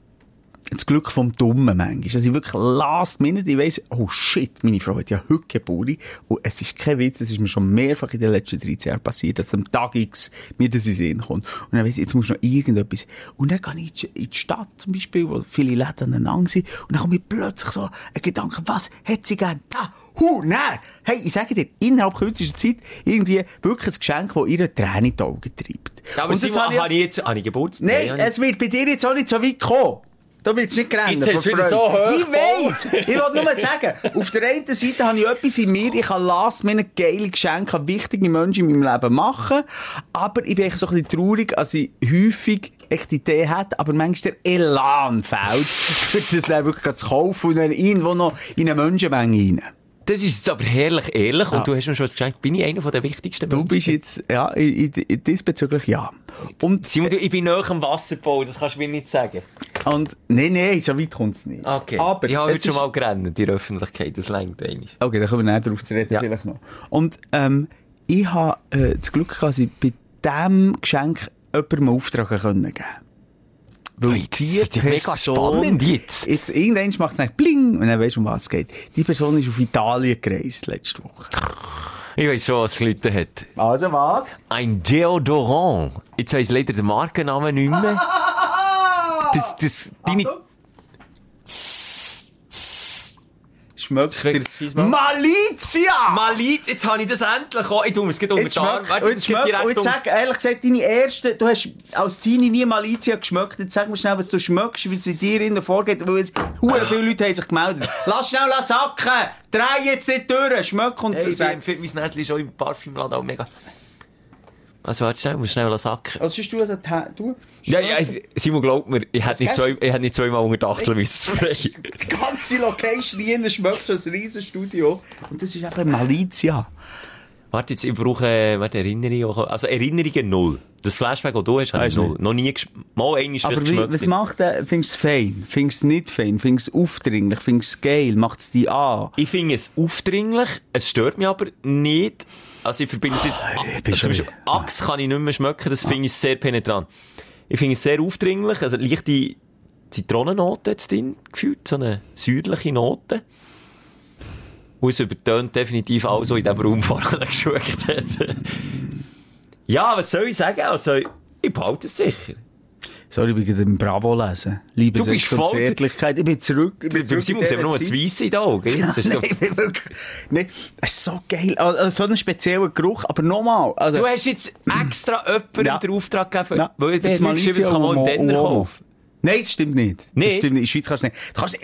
das Glück vom Dummen manchmal. Also ich wirklich last minute, ich weiss, oh shit, meine Frau hat ja heute Geburt. Und es ist kein Witz, es ist mir schon mehrfach in den letzten 13 Jahren passiert, dass am Tag X mir das in Sinn kommt. Und dann weiss ich, jetzt muss noch irgendetwas. Und dann gehe ich in die Stadt zum Beispiel, wo viele Läden aneinander sind. Und dann kommt mir plötzlich so ein Gedanke, was hat sie gern? Da, hu, nein. Hey, ich sage dir, innerhalb kürzester Zeit irgendwie wirklich ein Geschenk, das ihre Tränen in die Augen treibt. Aber Und das habe ich- jetzt, habe ich Geburtstag? Nein, es wird bei dir jetzt auch nicht so weit kommen. Da willst du nicht rennen. Jetzt hast du so hoch Ich weiss. Ich wollte nur sagen, auf der einen Seite habe ich etwas in mir, ich kann last minute geile Geschenke an wichtige Menschen in meinem Leben machen, aber ich bin echt so ein bisschen traurig, als ich häufig echt die Idee hat, aber manchmal der Elan fehlt, für das dann wirklich zu kaufen und dann irgendwo noch in eine Menschenmenge rein. Das ist jetzt aber herrlich ehrlich Ja. und du hast mir schon geschenkt, bin ich einer von der wichtigsten Du Menschen? bist jetzt, ja, diesbezüglich ja. Und, Simon, du, ich bin nahe am Wasserbau, das kannst du mir nicht sagen. Und, nein, nein, so weit kommt es nicht. Okay. Aber ich habe heute schon ist- mal gerannt in der Öffentlichkeit, das längt eigentlich. Okay, dann kommen wir näher darauf zu reden, Ja. vielleicht noch. Und, ähm, ich habe, äh, das Glück gehabt, dass ich bei diesem Geschenk jemandem Auftrag können geben Weil Hey, das wird ja mega spannend jetzt. Jetzt, irgendwann macht es nicht bling, und dann weisst du, um was es geht. Die Person ist auf Italien gereist, letzte Woche. Ich weiß schon, was es Leute hat. Also was? Ein Deodorant. Jetzt weiss leider den Markennamen nicht mehr. Das, das, deine... Schmeckt dir... Malizia! Maliz, jetzt habe ich das endlich auch. Ich tue es unter Jetzt die Arme. Warte, und jetzt geht schmeckt, direkt und jetzt um- sag, ehrlich gesagt, deine erste, du hast als Teenie nie Malizia geschmeckt, jetzt sag mir schnell, was du schmeckst, wie es in dir innen vorgeht, weil jetzt hure viele Leute haben sich gemeldet. Lass schnell lass sacken! Dreh jetzt nicht durch! Schmeck und Hey, ich finde mein Näschen ist auch im Parfümladen auch mega... Also warte schnell, ich muss schnell sacken. Hast du da? Du? Ja, ja, Simon glaubt mir, ich hätte nicht, zwei, ich hätte nicht zweimal unter die Achsel müssen sprayen. Die ganze Location hier schmeckt schon ein riesen Studio. Und das ist eben Malizia. Warte, jetzt, ich brauche, warte, Erinnerungen. Also Erinnerungen null. Das Flashback, das du hast, habe ich Hast du null. Noch nie Mal einmal Aber wie, was macht der? Findest du es fein? Findest du es nicht fein? Findest du es aufdringlich? Findest du es geil? Macht es dich an? Ich finde es aufdringlich, es stört mich aber nicht. Also ich verbinde es ich bin Also zum Beispiel Axt kann ich nicht mehr schmecken, das finde ich sehr penetrant. Ich finde es sehr aufdringlich, also leichte Zitronennote jetzt drin gefühlt, so eine südliche Note. Und es übertönt definitiv auch so in dem Raum vorher geschmeckt hat. ja, was soll ich sagen? Also, ich behalte es sicher. Sorry, ich bin Bravo lesen. Liebe Du bist voll- Zärtlichkeit. Ich bin zurück. Ich bin Beim zurück Simon sehen wir nur das. Weisse in den Augen. Ja, so- nein, ich bin wirklich, nee, es ist so geil. Also, so einen speziellen Geruch. Aber nochmal. Also, Du hast jetzt extra jemandem Ja. den Auftrag gegeben, Ja. weil ich Jetzt mal geschrieben, das kann man einen Denner kaufen. Nein, das stimmt nicht. Nee? Das stimmt nicht. In der Schweiz kannst du nicht. Du kannst,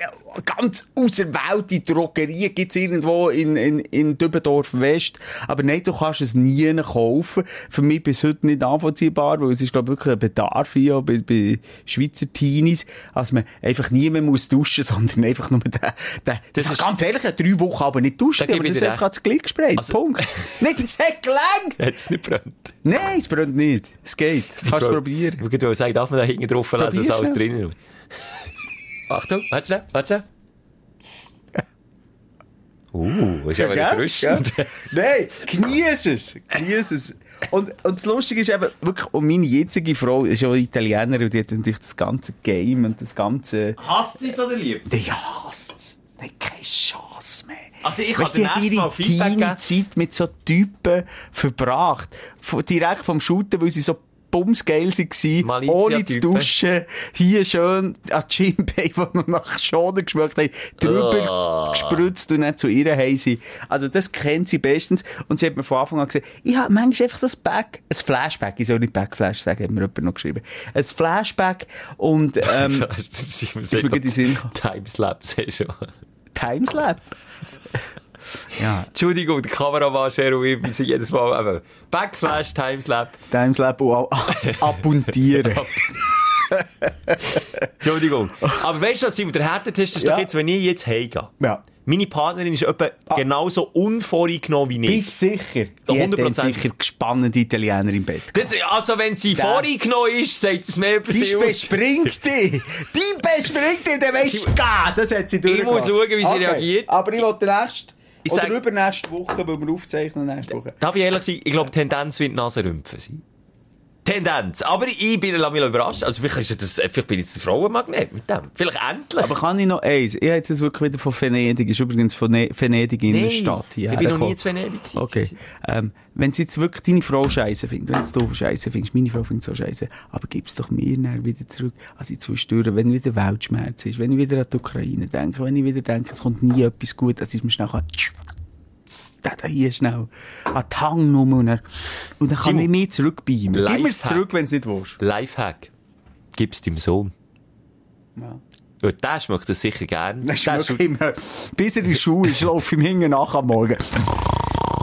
ganz auserwählte Drogerien gibt's irgendwo in, in, in Dübendorf West. Aber nein, du kannst es nie kaufen. Für mich bis heute nicht nachvollziehbar, weil es ist, glaube ich, wirklich ein Bedarf hier bei, bei Schweizer Teenies, dass man einfach nie mehr muss duschen, sondern einfach nur den, den, das, Das ist ganz ehrlich, drei Wochen aber nicht duschen, Da aber das einfach ans Glied gesprayt. Also- Punkt. nicht, das hat gelangt. Hat es nicht brennt. Nein, es brennt nicht. Es geht. Kannst du probieren. Ich wollte sagen, darf man da hinten drauf lesen, dass alles drin ist. Achtung, warte schnell, warte. Uh, ist aber gell? erfrischend. Nein, genieß es. Genieß es. Und, und das Lustige ist eben, wirklich, und meine jetzige Frau ist ja Italienerin und die hat natürlich das ganze Game und das ganze, Hasst sie es oder liebt die hasst es. Nicht keine Chance mehr. Also ich Weißt, die hat ihre Feedback. Teenie-Zeit mit so Typen verbracht. Direkt vom Shooten, weil sie so bumsgeil waren, ohne zu duschen, hier schön an die Gymbay, die noch nach Schonen geschmeckt haben, drüber Oh. gespritzt und dann zu ihr sie. Also das kennt sie bestens. Und sie hat mir von Anfang an gesagt, ich habe manchmal einfach ein Back, ein Flashback, ich soll nicht Backflash sagen, hat mir jemand noch geschrieben. Ein Flashback und ähm, das ist mir gerade in. Timeslapse schon. Timeslap. Ja, Entschuldigung, der Kameramann Cheryl, wir müssen jedes Mal eben Backflash, Timeslap. Timeslap und auch abuntieren. Entschuldigung. Aber weißt du was, Simon, der Härtetest ist Ja. doch jetzt, wenn ich jetzt heimgehe. Ja. Meine Partnerin ist etwa genauso unvoreingenommen wie ich. Bist sicher? Die hat 100%. dann sicher gespannte Italiener im Bett. Das, also, wenn sie Der- voreingenommen ist, sagt es mehr über Die bespringt dich! Die bespringt dich, der weiss Sie- gar, das hat sie durchgemacht. muss schauen, wie sie reagiert. Aber ich will nächste, Ich oder sag- übernächste Woche, weil wir aufzeichnen nächste Woche. Darf ich ehrlich sein? Ich glaube, die Tendenz wird Nasenrümpfen sein. Tendenz. Aber ich bin lass mich überrascht. Also, vielleicht, ist das, vielleicht bin ich jetzt der Frauenmagnet mit dem. Vielleicht endlich. Aber kann ich noch eins? Ich habe jetzt wirklich wieder von Venedig, ist übrigens von ne Venedig in der Nein, Stadt hier. ich bin noch nie zu Venedig gewesen. Okay. Ähm, wenn sie jetzt wirklich deine Frau scheiße findet, wenn du scheiße findest, meine Frau findet so scheiße, aber gib's doch mir dann wieder zurück, also in zwischendurch, wenn wieder Weltschmerz ist, wenn ich wieder an die Ukraine denke, wenn ich wieder denke, es kommt nie etwas gut, dass ich mir schnell kann, da, hier schnell an die Hangnummer und dann, und dann kann ich mich zurückbeamen. Gib mir's Lifehack. zurück, wenn du nicht willst. Lifehack. Gib's deinem Sohn. Ja. Und der schmeckt das sicher gern. Dann Der schmeckt immer, bis er in die Schuhe ist, laufe ich ihm hinten nach am Morgen.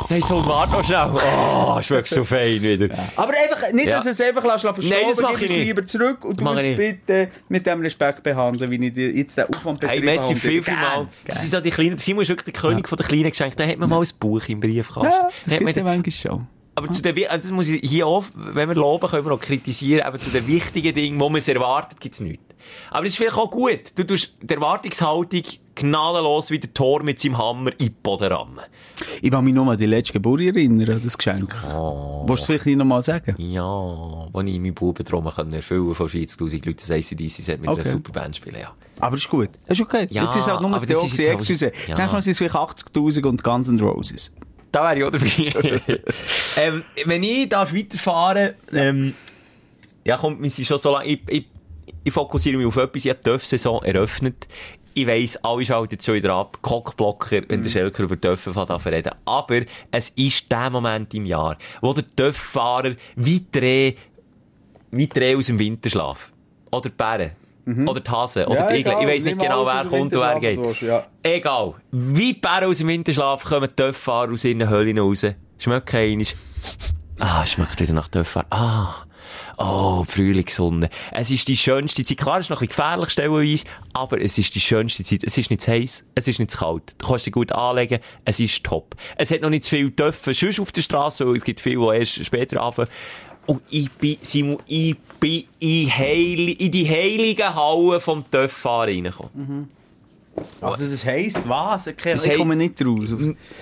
Hey, Sohn, warte noch schnell. Oh, schmeckst so fein wieder. Aber einfach, nicht, Ja. dass es einfach lässt, verstehen, Nein, das mach gib ich es nicht. lieber zurück und du musst bitte mit dem Respekt behandeln, wie ich dir jetzt den Aufwand Hey, betrieben Messi, habe. viel, viel mal. Das sind so die kleinen, Simon ist wirklich der König von den kleinen Geschenken. Da hat man mal ein Buch im Briefkasten. Ja, das gibt's ja manchmal schon. Aber zu den, also das muss ich hier auch, wenn wir loben, können wir auch kritisieren, aber zu den wichtigen Dingen, wo man es erwartet, gibt's nichts. Aber das ist vielleicht auch gut. Du tust die Erwartungshaltung gnadenlos wie der Tor mit seinem Hammer in den Boden rammen. Ich kann mich noch an die letzte Geburt erinnern, an das Geschenk. Oh. Willst du es vielleicht noch mal sagen? Ja, wo ich meinen Bubentraum kann erfüllen von 40.000 Leuten, das ACDC hat mit Okay. einer super Band spielen, ja. Aber ist gut. Das ist okay. Ja, jetzt ist halt nur das das ist Deoxy, jetzt excuse. Ja. Sind es vielleicht 80.000 und Guns N' Roses. Da wäre ich auch dabei. ähm, wenn ich darf weiterfahren ähm, ja, kommt, wir sind schon so lange, ich, ich, ich fokussiere mich auf etwas, ich habe die Dörf-Saison eröffnet. Ich weiss, alle schalten jetzt schon wieder ab, Cockblocker, wenn der Schelker über Dörfer fährt an zu reden. Aber es ist der Moment im Jahr, wo der Dörffahrer wie Dreh, wie Dreh aus dem Winterschlaf. Oder die Bären. Oder die Hasen. Oder die Igel. Ich weiss nicht genau, wer kommt und wer geht. Ja. Egal. Wie die Bären aus dem Winterschlaf kommen die Töpffahrer aus ihren Höhlen raus. Schmeckt einisch. Ah, schmeckt wieder nach Töpffahrer. Ah. Oh, Frühlingssonne. Es ist die schönste Zeit. Klar, es ist noch ein bisschen gefährlich stellenweise, aber es ist die schönste Zeit. Es ist nicht zu heiß, es ist nicht zu kalt. Du kannst dich gut anlegen, es ist top. Es hat noch nicht zu viel dürfen, sonst auf der Straße, weil es gibt viele, die erst später anfangen. Und ich bin, Simon, ich bin in, heili, in die heiligen Hallen vom Töpffahren reingekommen. Also das heisst was? Ich, Das ich komme nicht raus.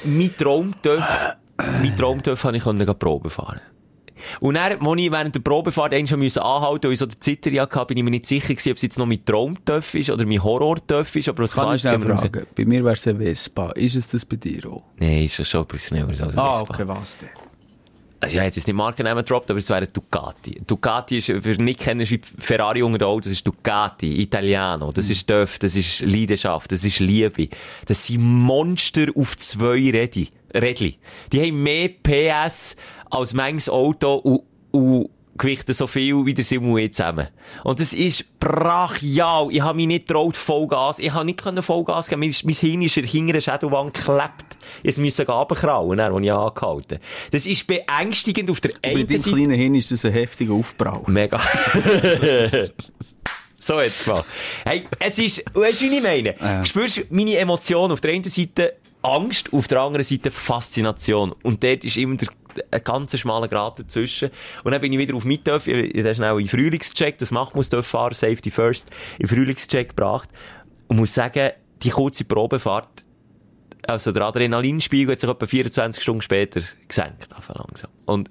Mein Traumtöff, mein Traumtöff habe ich Probe fahren. Und dann, als ich während der Probefahrt schon müssen anhalten, weil ich so den Zitter hatte, bin ich mir nicht sicher gewesen, ob es jetzt noch mein Traumtöff ist oder mein Horrortöff ist, aber was Kann ich raus. fragen? Bei mir wäre es ein Vespa. Ist es das bei dir auch? Nein, ist schon bisschen schneller als ein Ah, Vespa. okay, was denn? Also, ja, ich hätte jetzt nicht Markennamen gedroppt, aber es wäre Ducati. Ducati ist, für nicht kennen, wie Ferrari unter den Autos, das ist Ducati, Italiano. Das ist Dörf, das ist Leidenschaft, das ist Liebe. Das sind Monster auf zwei Rädchen. Die haben mehr PS als manches Auto und, und gewichten so viel wie der Simul zusammen. Und das ist brachial. Ich habe mich nicht getraut, Vollgas. Ich habe nicht können Vollgas geben. Mein, mein Hirn ist in der hinteren Schädelwand geklebt. Ich musste runterkrauen, als ich angehalten Das ist beängstigend auf der Bei einen deinem Seite. kleinen Hirn ist das ein heftiger Aufprall. Mega. so jetzt mal. Hey, es ist, weißt du, wie ich meine? Ja. Spürst du meine Emotionen auf der einen Seite Angst, auf der anderen Seite Faszination. Und dort ist immer der, ein ganz schmaler Grad dazwischen. Und dann bin ich wieder auf mit Töff, ich habe schnell in Frühlingscheck, das macht muss fahren, Safety First, in Frühlingscheck gebracht. Und muss sagen, die kurze Probefahrt, also der Adrenalinspiegel hat sich etwa 24 Stunden später gesenkt, langsam. Und,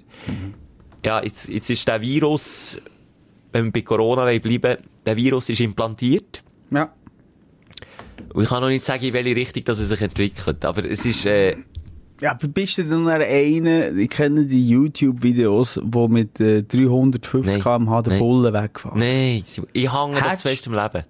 ja, jetzt, jetzt ist der Virus, wenn wir bei Corona bleiben, der Virus ist implantiert. Ja. Und ich kann noch nicht sagen, in welche Richtung das er sich entwickelt. Aber es ist, äh, Ja, aber bist du dann einer, ich kenne die YouTube-Videos, wo mit äh, 350 Nein. km/h der. Bullen wegfahren. nein, ich hänge Hättest- zu fest im Leben.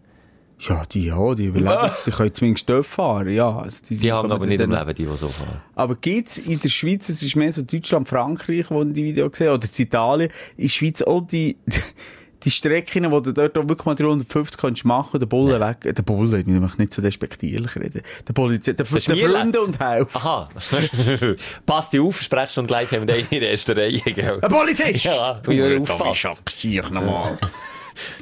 Ja, die, ja, die überleben es. Die können zumindest Dörf fahren, ja. Also Die hängen kommen aber nicht im Leben, die, die so fahren. Aber gibt's in der Schweiz, es ist mehr so Deutschland, Frankreich, wo ich die Video gesehen habe, oder in Italien, in der Schweiz auch die, die Strecken, wo du dort wirklich mal 350 kannst machen, der Bulle weg, äh, der Bulle, ich möchte nicht so despektierlich reden, der Polizei, der, letzt. und helfen. Aha. Pass dich auf, sprechst schon gleich haben wir den in der ersten Reihe, gell? Ein Polizist! Ja, du musst aufpassen. Ich nochmal.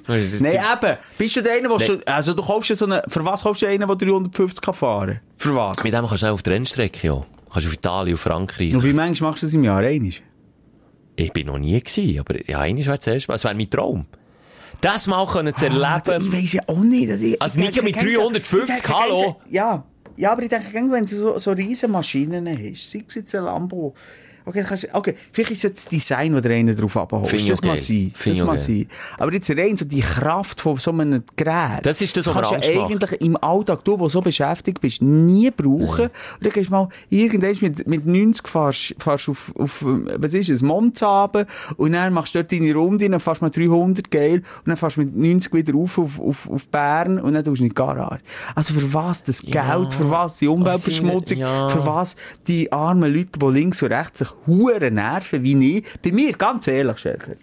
Nein, eben. Bist du der eine, der schon, also du kaufst ja so eine, für was kaufst du einen, der 350 kann fahren? Für was? Mit dem kannst du auch auf der Rennstrecke, ja. Kannst auf Italien, auf Frankreich. Und wie manchmal machst du das im Jahr? Einig? Ich bin noch nie gewesen, aber ja, eines wäre zuerst mal. Es wäre mein Traum. Das mal können zu Ah, ich erleben. weiss ja auch nicht. Ich, Also ich nicht mit kennst du- 350, ich denke, hallo? Ja. Ja, aber ich denke, wenn du so, so riesen Maschinen hast, sei es jetzt ein Lambo, okay, kannst, du- okay, vielleicht ist es das Design, das der eine drauf abholst. Das okay. mag sein. Finde Das mag okay. sein. Aber jetzt rein so die Kraft von so einem Gerät. Das ist das, was kannst du ja macht. eigentlich im Alltag, du, der so beschäftigt bist, nie brauchen. Und dann gehst du mal, irgendwann mit, mit 90 fahrst, fahrst auf, auf, was ist es, Monzaben, und dann machst du dort deine Runde, dann fährst du mal 300 geil, und dann fährst du mit 90 wieder auf, auf, auf, auf Bern, und dann tust du in die Garage. Also für was das Ja. Geld, für was die Umweltverschmutzung, Ja. für was die armen Leute, die links und rechts sich hure nerven, wie ich. Bei mir, ganz ehrlich, Schelker.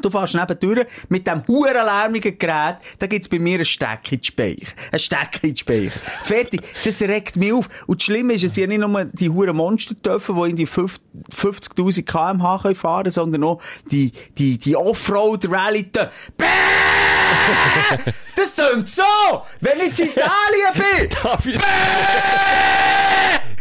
Du fährst nebendurch mit dem hurenlärmigen Gerät, da gibt's bei mir ein Steck in Speicher. Ein Steck in Speicher. Fertig. Das regt mich auf. Und das Schlimme ist, es sind ja nicht nur die huren Monster dürfen, die in die 50 50.000 kmh können fahren sondern auch die, die, die Offroad-Rallye. Das tönt so! Wenn ich in Italien bin! Darf ich-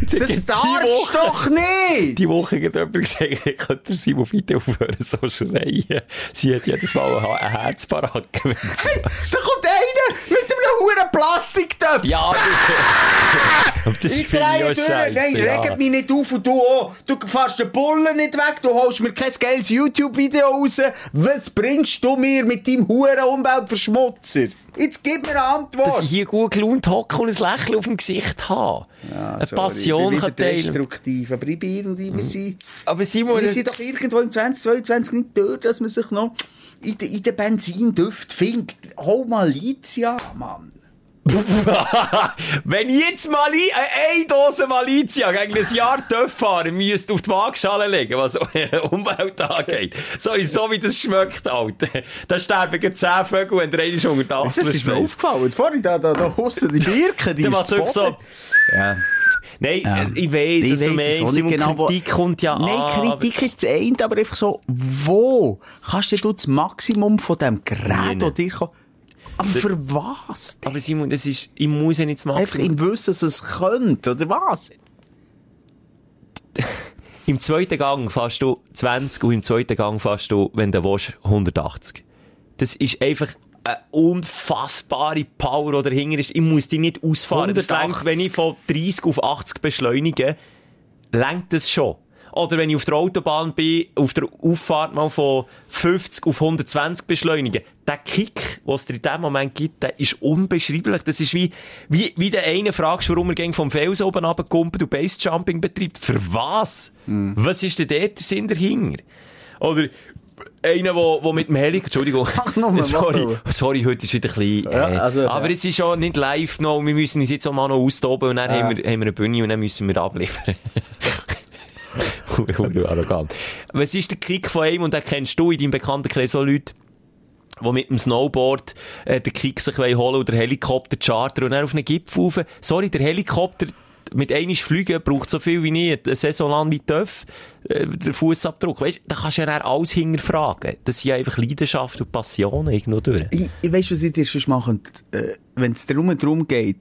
Das darfst Woche- du doch nicht! Die Woche hat jemand gesagt, ich könnte Simon bitte aufhören, so schreien. Sie hat jedes Mal ein, ein Herz parat. wenn sie- Da kommt einer mit einem huren Plastiktöpf! ja, das Ich drehe durch. Nein, ja. regt mich nicht auf und du auch. Du fährst den Bullen nicht weg, du holst mir kein geiles YouTube-Video raus. Was bringst du mir mit deinem huren Umweltverschmutzer? Jetzt gib mir eine Antwort. Dass ich hier gut gelaunt hocke und ein Lächeln auf dem Gesicht habe. Eine Passion kann teilen. destruktiv, aber ich bin irgendwie, wir sind, Aber Simon, wir sind doch irgendwo im 2022 nicht dort, dass man sich noch in den, in den Benzindüft findet. Hol mal Malizia, Mann. wenn ich jetzt mal äh, eine Dose Malizia gegen ein Jahr Töpf fahren müsste auf die Waagschale legen, was Umwelt angeht. So, so wie das schmeckt, Alter. Da sterben gleich 10 Vögel, wenn der eine unter die Das ist mir aufgefallen. Vorhin da, da, da, aussen die Birken, die ist so. Ja. Nein, Ja. äh, ich weiss, Ich du weiss es meinst. nicht genau, wo- Kritik kommt ja Nein, an. Kritik ist das eine, aber einfach so, wo kannst du das Maximum von diesem Gerät, das dir kommt, aber für was? denn? Aber Simon, das ist, ich muss ja nicht das Einfach im Wissen, dass es könnte, oder was? Im zweiten Gang fährst du 20 und im zweiten Gang fährst du, wenn du willst, 180. Das ist einfach eine unfassbare Power, die dahinter ist. Ich muss die nicht ausfahren. Das 180. lenkt, wenn ich von 30 auf 80 beschleunige, lenkt das schon. Oder wenn ich auf der Autobahn bin, auf der Auffahrt mal von 50 auf 120 beschleunige. Der Kick, den es dir in dem Moment gibt, der ist unbeschreiblich. Das ist wie, wie, wie der eine fragst, warum er gegen vom Fels oben runterkumpelt und Basejumping betreibt. Für was? Was ist denn dort der Sinn dahinter? Oder einer, der, der mit dem Heli, Entschuldigung, Ach, nur mal, sorry, sorry, heute ist wieder ein bisschen, äh, Ja, also, aber ja. es ist schon nicht live noch, wir müssen uns jetzt auch mal noch austoben und dann Ja. haben, wir, haben wir eine Bühne und dann müssen wir abliefern. Arrogant. Was ist der Kick von einem, und den kennst du in deinem Bekanntenkreis so Leute, die mit dem Snowboard äh, den Kick sich wollen holen oder Helikopter chartern und dann auf einen Gipfel rauf. Sorry, der Helikopter mit einmal fliegen braucht so viel wie nie, eine Saison lang wie TÜV, äh, der Fußabdruck. Weißt, da kannst du ja dann alles hinterfragen. Das sind ja einfach Leidenschaft und Passionen irgendwo durch. Ich, ich weiss, was ich dir schon machen äh, Wenn es darum geht,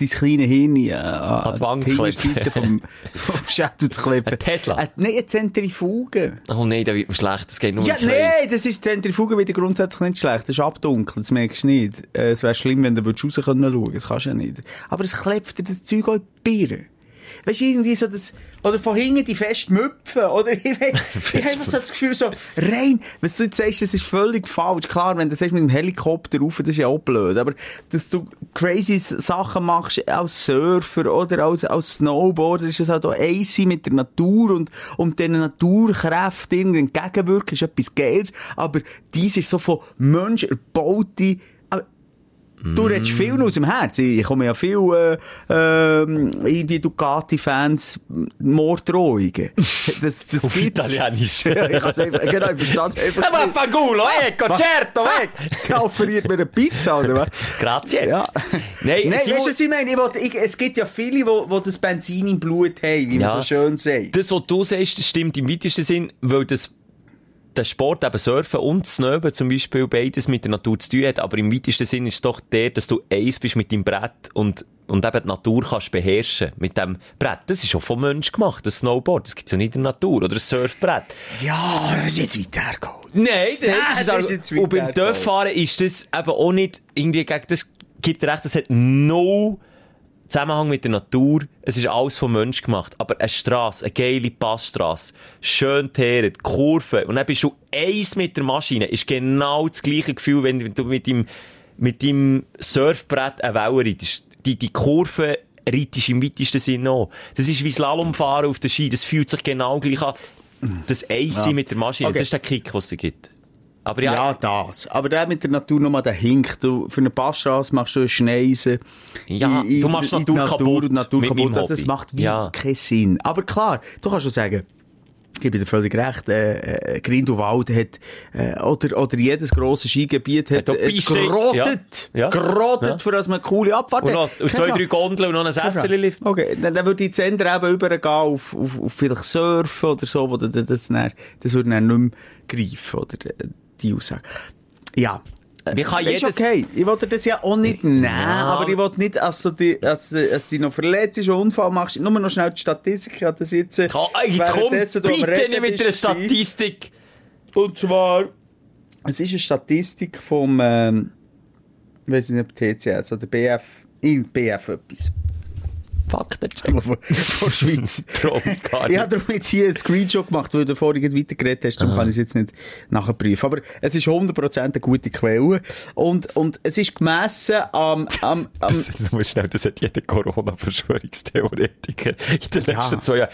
dein kleine Hirn äh, an die. Hinterseite vom, vom Schädel zu kleben. Ein Tesla? Äh, nein, eine Zentrifuge. Oh nein, da wird mir schlecht, das geht nur Ja, nein, das ist Zentrifuge wieder grundsätzlich nicht schlecht. Das ist abdunkeln, das merkst du nicht. Äh, es wäre schlimm, wenn du raus können schauen Das kannst du ja nicht. Aber es klebt dir das Zeug auch in die Birne. Weißt du, irgendwie so das, oder von hinten die fest müpfen, oder? Ich, weiss, ich habe einfach so das Gefühl, so, rein, was du jetzt sagst, das ist völlig falsch. Klar, wenn du sagst, mit dem Helikopter rauf, das ist ja auch blöd. Aber, dass du crazy Sachen machst, als Surfer oder als, als Snowboarder, ist das halt auch easy mit der Natur und, und diesen Naturkräften entgegenwirken, ist etwas Geiles. Aber dies ist so von Menschen erbaute, Du redest viel aus dem Herz. Ich komme ja viel äh, ähm, in die Ducati-Fans Morddrohungen. Das, das Auf gibt's. Italienisch. Ja, ich kann's einfach, genau, ich verstehe es einfach Aber nicht. fangulo, eh, concerto, weg! Der offeriert mir eine Pizza, oder was? Grazie. Ja. Nein, Nein, weißt du, was ich meine? Ich will, ich, es gibt ja viele, die, die das Benzin im Blut haben, wie man Ja. so schön sagt. Das, was du sagst, stimmt im weitesten Sinn, weil das, der Sport, eben Surfen und Snowben zum Beispiel, beides mit der Natur zu tun hat. Aber im weitesten Sinn ist es doch der, dass du eins bist mit deinem Brett und, und eben die Natur kannst beherrschen mit dem Brett. Das ist schon vom Mensch gemacht, das Snowboard. Das gibt's ja nicht in der Natur. Oder das Surfbrett. Ja, das ist jetzt weit hergeholt. Nein, das, Ja, ist, das ist jetzt Und beim Dörffahren ist das eben auch nicht irgendwie gegen das, gibt recht, das hat no Zusammenhang mit der Natur. Es ist alles vom Mensch gemacht. Aber eine Strasse, eine geile Passstrasse, schön teeret, Kurven, und dann bist du eins mit der Maschine, ist genau das gleiche Gefühl, wenn du mit deinem, mit deinem Surfbrett eine Welle reitest. Die, die Kurve reitest im weitesten Sinn auch. Das ist wie Slalomfahren auf der Ski, das fühlt sich genau gleich an. Das Eins Ja. mit der Maschine, Okay. das ist der Kick, was es gibt. Aber ja, Ja, das. Aber der mit der Natur nochmal, der hinkt. Du, für eine Passstraße machst du eine Schneise. Ja, du machst Natur kaputt und Natur kaputt. Also, das macht wie Ja. keinen Sinn. Aber klar, du kannst schon sagen, ich gebe dir völlig recht, äh, äh, Grindelwald hat, äh, oder, oder jedes grosse Skigebiet hat, Hat auch äh, gerottet. Ja. Ja. Gerottet, Ja. für dass man eine coole Abfahrt und, hat. noch, und Keine zwei, drei Gondeln und noch ein Sessellift. Okay, dann, dann würde ich die Sender eben übergehen auf, auf, auf vielleicht Surfen oder so, wo das, das, dann, das würde dann nicht mehr greifen, oder die Aussage. Ja. Wie kann Das ist jedes- okay. Ich wollte das ja auch nicht nehmen, Ja. aber ich wollte nicht, als du dich, als, du- als du dich noch verletzt ist, einen Unfall machst. Nur noch schnell die Statistik. Ich habe das jetzt, äh, Komm, Jetzt komm am bitte Reden nicht mit einer. Statistik. Und zwar, es ist eine Statistik vom, ähm, ich weiß nicht, ob TCS oder BF, in BF etwas. Faktencheck. Von, von der Schweiz. Gar Ich habe darum jetzt hier einen Screenshot gemacht, weil du vorhin gerade weitergeredet hast, darum kann ich es jetzt nicht nachprüfen. Aber es ist 100% eine gute Quelle. Und, und es ist gemessen am, am, am Das, das, muss schnell, das hat jeder Corona-Verschwörungstheoretiker in den letzten Ja. zwei Jahren.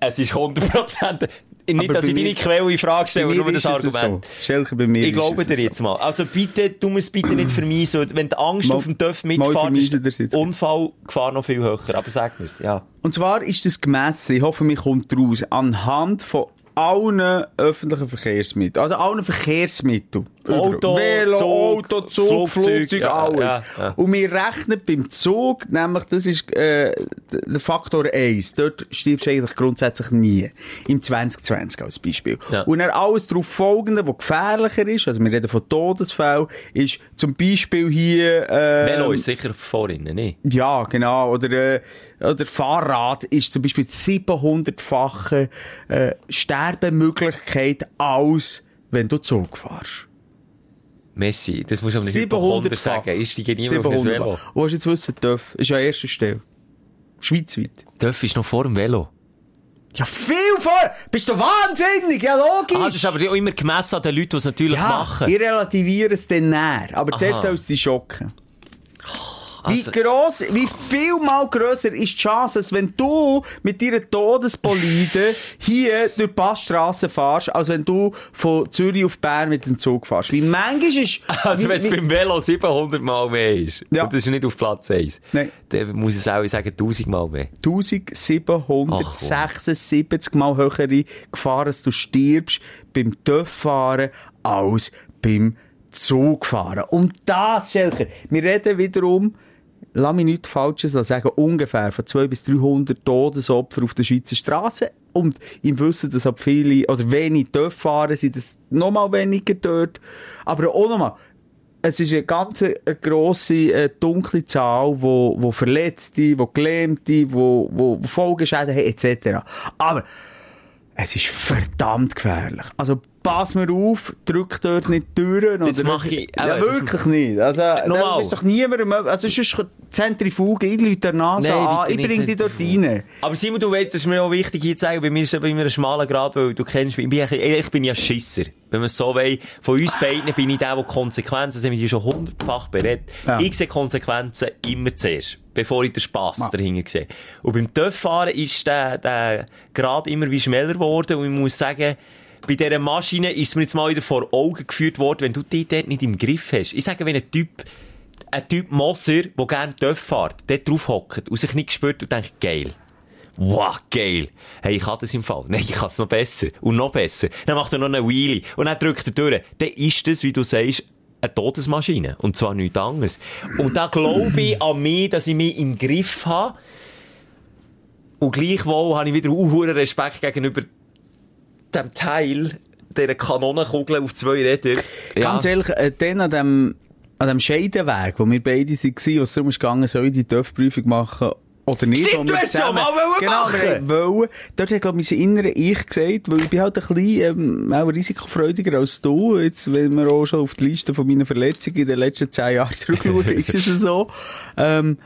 Es ist 100%. Nicht, dass ich deine Quelle in Frage stelle, nur das es Argument. So. Schelke, bei mir Ich glaube es dir so. jetzt mal. Also bitte, du musst bitte nicht vermeisen. Wenn die Angst Mal- auf dem Dörf dir's ist. Unfallgefahr noch viel höher. Aber sag mir's, ja. Und zwar ist das gemessen, ich hoffe, mir kommt raus, anhand von allen öffentlichen Verkehrsmitteln. Also allen Verkehrsmitteln. Auto, Velo, Zug, Auto, Zug, Flugzeug, Flugzeug, ja, alles. ja, ja. Und wir rechnen beim Zug, nämlich, das ist äh, der Faktor 1. Dort stirbst du eigentlich grundsätzlich nie. Im 2020 als Beispiel. Und dann alles darauf folgende, was gefährlicher ist, also wir reden von Todesfällen, ist zum Beispiel hier... Äh, Velo ist sicher vorhin, nicht? Ja, genau. Oder, äh, oder Fahrrad ist zum Beispiel 700-fache äh, Sterbemöglichkeit als wenn du Zug fährst. Messi, das muss ich aber nicht Hypochonder 700 sagen. Ich steige niemand auf ein 700 Velo. Und hast jetzt wissen, Dörf ist an erster Stelle. Schweizweit. Dörf ist noch vor dem Velo. Ja, viel vor! Bist du wahnsinnig? Ja, logisch! Ah, das ist aber auch immer gemessen an den Leuten, die es natürlich ja, machen. ich relativiere es dann näher. Aber zuerst soll es dich schocken. Wie Also- gross, wie viel mal grösser ist die Chance, als wenn du mit deiner Todesbolide hier durch die Passstrasse fährst, als wenn du von Zürich auf Bern mit dem Zug fährst. Wie manchmal ist... Also wie, wenn es wie- beim Velo 700 Mal mehr ist, Ja. und das ist nicht auf Platz 1, Nein. dann muss ich es auch sagen, 1000 Mal mehr. 1776 Mal höhere Gefahr, dass du stirbst beim Töfffahren als beim Zugfahren. Und das, Schelker, wir reden wiederum, lass mich nichts Falsches sagen, ungefähr von 200 bis 300 Todesopfer auf der Schweizer Straße. Und im Wissen, dass ab viele, oder wenig Töfffahren sind, das nochmal weniger dort. Aber auch nochmal, es ist eine ganz äh, grosse, äh, dunkle Zahl, wo, wo Verletzte, wo Gelähmte, wo, wo Folgeschäden haben, etc. Aber es ist verdammt gefährlich. Also, pass mir auf, drück dort nicht Türen. Das mache ich- Ja, wirklich nicht. Also, Nochmal. da ist doch niemand, also, es ist Zentrifuge, ich lüte Nase Nein, an, ich nicht bring dich dort rein. Aber Simon, du weißt, das ist mir auch wichtig hier zu sagen, bei mir ist es mir ein schmaler Grad, weil du kennst mich, ich bin, ja Schisser. Wenn man es so will, von uns beiden bin ich der, der Konsequenzen, das haben wir hier schon hundertfach berät. Ja. Ich sehe Konsequenzen immer zuerst, bevor ich den Spass dahinter sehe. Und beim Töfffahren ist der, der Grad immer wie schneller geworden und ich muss sagen, bei dieser Maschine ist mir jetzt mal wieder vor Augen geführt worden, wenn du die dort nicht im Griff hast. Ich sage, wenn ein Typ, ein Typ Moser, der gerne Töff fährt, dort drauf hockt und sich nicht spürt und denkt, geil. Wow, geil. Hey, ich kann das im Fall. Nein, ich kann es noch besser. Und noch besser. Dann macht er noch eine Wheelie. Und dann drückt er durch. Dann ist das, wie du sagst, eine Todesmaschine. Und zwar nichts anderes. Und da glaube ich an mich, dass ich mich im Griff habe. Und gleichwohl habe ich wieder hohen Respekt gegenüber dem Teil, dieser Kanonenkugel auf zwei Rädern. Ganz ehrlich, äh, dann an dem, an dem Scheidenweg, wo wir beide waren, wo es darum ging, soll ich die TÜV-Prüfung machen oder nicht. Stimmt, du wir hast ja zusammen- mal wollen Genau, machen. wollen. Dort hat, glaube ich, mein innere Ich gesagt, weil ich bin halt ein bisschen, ähm, auch risikofreudiger als du. Jetzt, wenn wir auch schon auf die Liste von meinen Verletzungen in den letzten zehn Jahren zurückschauen, ist es so. Ähm,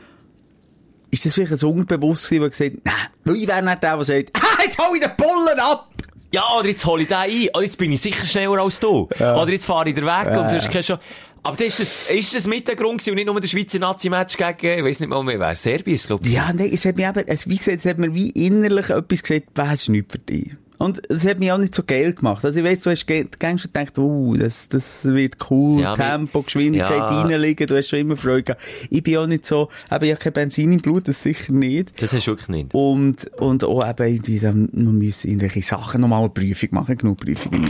ist das vielleicht ein Unterbewusstsein, das gesagt hat, nein, ich wäre nicht der, der sagt, ah, jetzt hau ich den Bullen ab! Ja, oder jetzt hole ich den ein. Oder jetzt bin ich sicher schneller als du. Oder jetzt fahre ich den weg und du hast keine Chance. Aber das ist das, ist das mit der Grund gewesen und nicht nur der Schweizer Nazi-Match gegen, ich weiss nicht mal mehr wer, Serbien, glaube ich. Ja, nein, es hat mir eben, es, wie gesagt, es hat mir wie innerlich etwas gesagt, was ist nicht für dich. Und es hat mich auch nicht so geil gemacht. Also ich weiss, du hast gängst und gedacht, uh, das, das wird cool, Ja, Tempo, Geschwindigkeit ja. reinliegen, du hast schon immer Freude gehabt. Ich bin auch nicht so, eben, ich habe kein Benzin im Blut, das sicher nicht. Das hast du wirklich nicht. Und, und auch eben irgendwie dann noch müssen irgendwelche Sachen nochmal eine Prüfung machen, genug Prüfungen.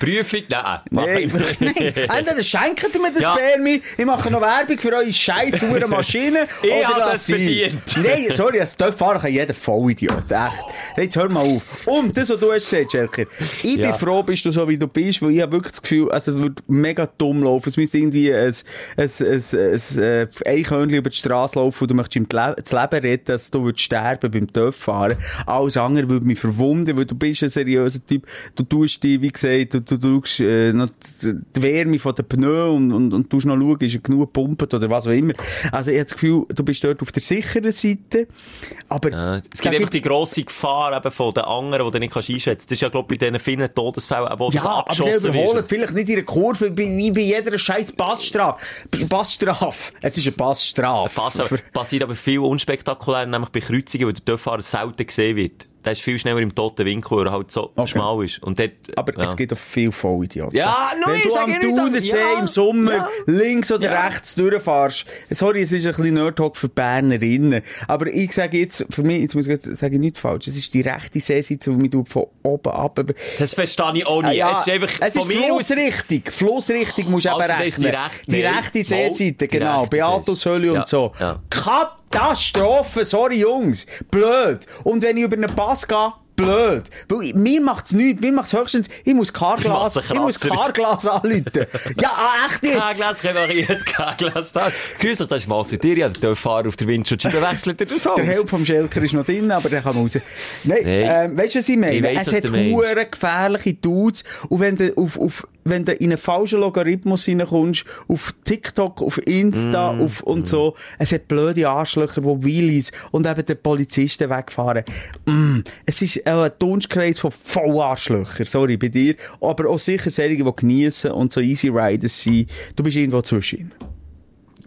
Prüfung? Nein. Nein, nicht. nicht. Entweder schenkt ihr mir das Ja. Spermi, ich mache noch Werbung für eure scheiß hure Maschine. Ich oder hab lass das verdient. Nein, sorry, als Töpffahrer kann jeder Vollidiot, echt. Jetzt hör mal auf. Und das, was du hast gesagt, Schelker, ich Ja. bin froh, bist du so, wie du bist, weil ich habe wirklich das Gefühl, also es wird mega dumm laufen. Es müsste irgendwie ein, ein, ein, ein, ein Eichhörnchen über die Straße laufen und du möchtest ihm das Le- das Leben retten, dass du würdest sterben beim Töpffahren. Alles andere würde mich verwunden, weil du bist ein seriöser Typ. Du tust dich, wie gesagt, du, du tust äh, noch die Wärme von den Pneu und, und, und tust noch schauen, ist er genug gepumpt oder was auch immer. Also ich habe das Gefühl, du bist dort auf der sicheren Seite. Aber Ja, es gibt einfach die grosse Gefahr eben von den anderen, die nicht kannst einschätzen. Das ist ja, glaube ich, bei diesen vielen Todesfällen, wo das Ja, aber der abgeschossen überholt wird. vielleicht nicht in der Kurve wie bei jeder scheiß Passstrafe. Passstrafe. Es ist eine Passstrafe. Pass, passiert aber viel unspektakulär, nämlich bei Kreuzungen, wo der Töpffahrer selten gesehen wird. Der ist viel schneller im toten Winkel, weil er halt so Okay. schmal ist. Und dort, Aber ja. es gibt auch viel Vollidioten. Ja, nein, Wenn du am nicht, Thunersee ja, im Sommer ja. links oder Ja. rechts durchfährst, sorry, es ist ein bisschen Nerdtalk für Bernerinnen, aber ich sage jetzt, für mich, jetzt muss ich gerade- sage ich nicht falsch, es ist die rechte Seeseite, die tut von oben ab. das verstehe ich auch ja, es ist einfach es ist. Flussrichtung. Flussrichtung musst du Also, eben ist die rechnen. rechte- die rechte Seeseite, genau. Beatushöhle Seeseite. und so. Ja. Katastrophe, sorry Jungs. Blöd. Und wenn ich über einen Pass gehe, blöd. Weil mir macht's nichts. Mir macht's höchstens, ich muss Machst ich muss Kratzer. Carglas anrufen. ja, ah, echt jetzt. K-Glas repariert, K-Glas da. Grüß dich, das ist Massi. Dir, ja, der Fahrer auf der Windschutzscheibe wechselt dir das aus. Der Help vom Schelker ist noch drin, aber der kann raus. Nein, Nein. ähm, weißt du, was ich meine? Ich weiss, es hat hure gefährliche Dudes. Und wenn du auf, auf, wenn du in einen falschen Logarithmus reinkommst, auf TikTok, auf Insta, Mm, auf, und so, es hat blöde Arschlöcher, die Wheelies und eben den Polizisten wegfahren. Mm, es ist ein Dunstkreis von Vollarschlöcher, sorry, bei dir. Aber auch sicher solche, die geniessen und so Easy Riders sind. Du bist irgendwo zwischen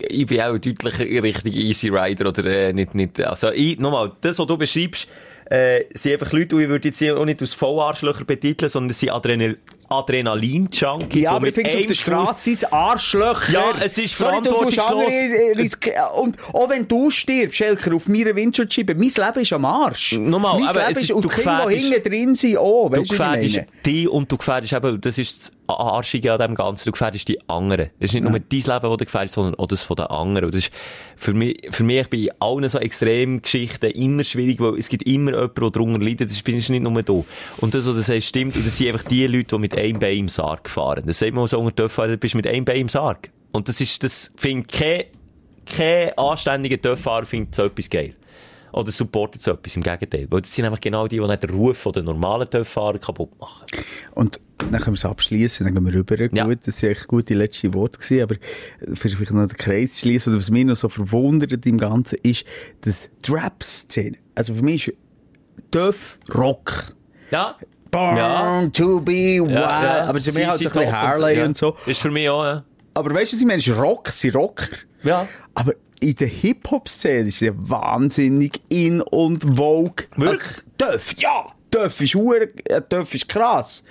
ich bin auch deutlich in Richtung Easy Rider oder äh, nicht, nicht, also ich, nochmal, das, was du beschreibst, äh, sind einfach Leute, die ich würde jetzt auch nicht als Vollarschlöcher betiteln, sondern es sind Adrenal Adrenalin-Junkies. Ja, aber ich mit finde auf der Straße es Arschlöcher. Ja, es ist Sorry, verantwortungslos. äh, risk- Und auch wenn du stirbst, Schelker, auf meiner Windschutzscheibe, mein Leben ist am Arsch. Nochmal, mein aber Leben es ist- ist, und du Kinder, hinten drin sind, auch. Du gefährdest dich und du gefährdest eben, das ist das Arschige an dem Ganzen, du gefährdest die anderen. Es ist nicht nur dein Leben, das du gefährdest, sondern auch das von den anderen. Und das ist für mich, für mich bei allen so Extremgeschichten immer schwierig, weil es gibt immer jemanden, der darunter leidet. Das ich nicht nur du. Und das, was du sagst, stimmt. Und das sind einfach die Leute, die mit einem Bein im Sarg fahren. Das sagt man so unter Töpfern, du bist mit einem Bein im Sarg. Und das ist, das findet kein, kein anständiger Töpffahrer findet so etwas geil. Oder supportet so etwas, im Gegenteil. Weil das sind einfach genau die, die nicht den Ruf von den normalen Töpffahrer kaputt machen. Und dann können wir es abschließen, dann gehen wir rüber. Ja. Gut, das waren echt gute letzte Worte gewesen, aber vielleicht noch den Kreis zu schließen, oder was mich noch so verwundert im Ganzen ist, dass Trap-Szene, also für mich ist Döf Rock. Ja. Born Ja. to be wild. Aber es ist Sie mehr als ein sind bisschen Harley ja. und so. Ist für mich auch, ja. Aber weißt du? Es ist Rock, sind Rocker. Ja. Aber in der Hip-Hop-Szene ist es wahnsinnig in und vogue. Wirklich? Also, Döff, ja! Döff ist äh, ist krass.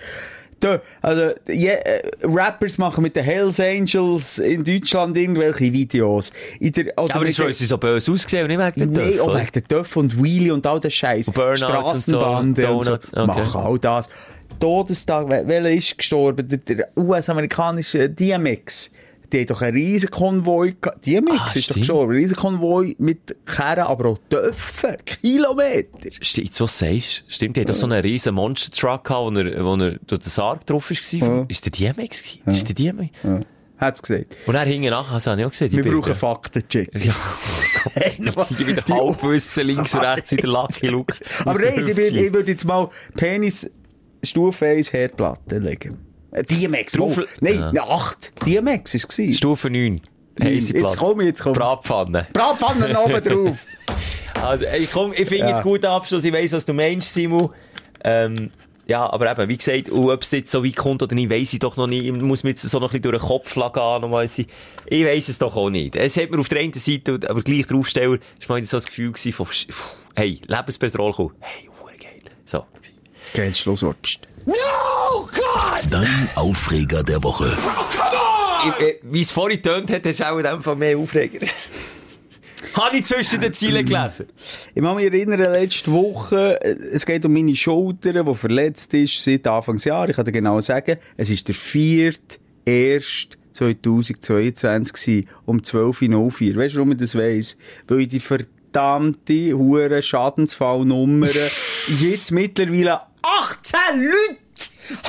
Also, je, äh, Rappers machen mit den Hells Angels in Deutschland irgendwelche Videos. In der, oder Ja, aber ist, sie so böse ausgesehen und nicht wegen der Töpfe, auch wegen der Döff und Wheelie und all der Scheiß. Burnouts und so, und so. Okay. Machen all das. Todestag, welcher ist gestorben? Der, der US-amerikanische DMX. Die hat doch einen riesen Konvoi gehabt. DMX Ah, ist doch stimmt. gestorben. Ein riesen Konvoi mit Kerren, aber auch Döffen. Kilometer. Stimmt, so sagst du. Stimmt, die hat doch so einen riesen Monster-Truck gehabt, wo er, wo er durch den Sarg drauf war. Ja. Ist der DMX gewesen? Ist der DMX? Ja. Hat's gesagt. Und er hing nachher, also habe ich auch gesehen, die Wir brauchen Faktencheck. Ja, die wieder Die- Halbwissen links und rechts wieder Lucky Luke. Aber nein, ich, ich würde jetzt mal Penis Stufe 1 Herdplatte legen. DMX. Oh, nein, Ja. ja. 8. DMX ist es. Stufe 9. Heisse Jetzt komm, jetzt komm. Bratpfanne. Bratpfannen oben drauf. Also, ich, komm, ich finde Ja. es gut Abschluss. Ich weiss, was du meinst, Simu. Ähm, ja, aber eben, wie gesagt, ob es jetzt so weit kommt oder nicht, weiss ich doch noch nicht. Ich muss mir jetzt so noch ein bisschen durch den Kopf schlagen. Ich weiss es doch auch nicht. Es hat mir auf der einen Seite, aber gleich draufstellen, ist mal so das Gefühl gewesen von, hey, Lebensbetrol kommen. Hey, geil. So. Geiles Schlusswort. Psst. Dein Aufreger der Woche. Äh, Wie es vorhin getönt hat, hast du auch in dem Fall mehr Aufreger. Habe ich zwischen den Zielen gelesen? Ich kann mich erinnern, letzte Woche, äh, es geht um meine Schulter, die verletzt ist seit Anfangsjahr. Ich kann dir genau sagen, es ist der 4.1.2022 gewesen, um 12.04 Weißt du, warum ich das weiss? Weil ich die verdammte, hure Schadensfallnummer jetzt mittlerweile 18 Leute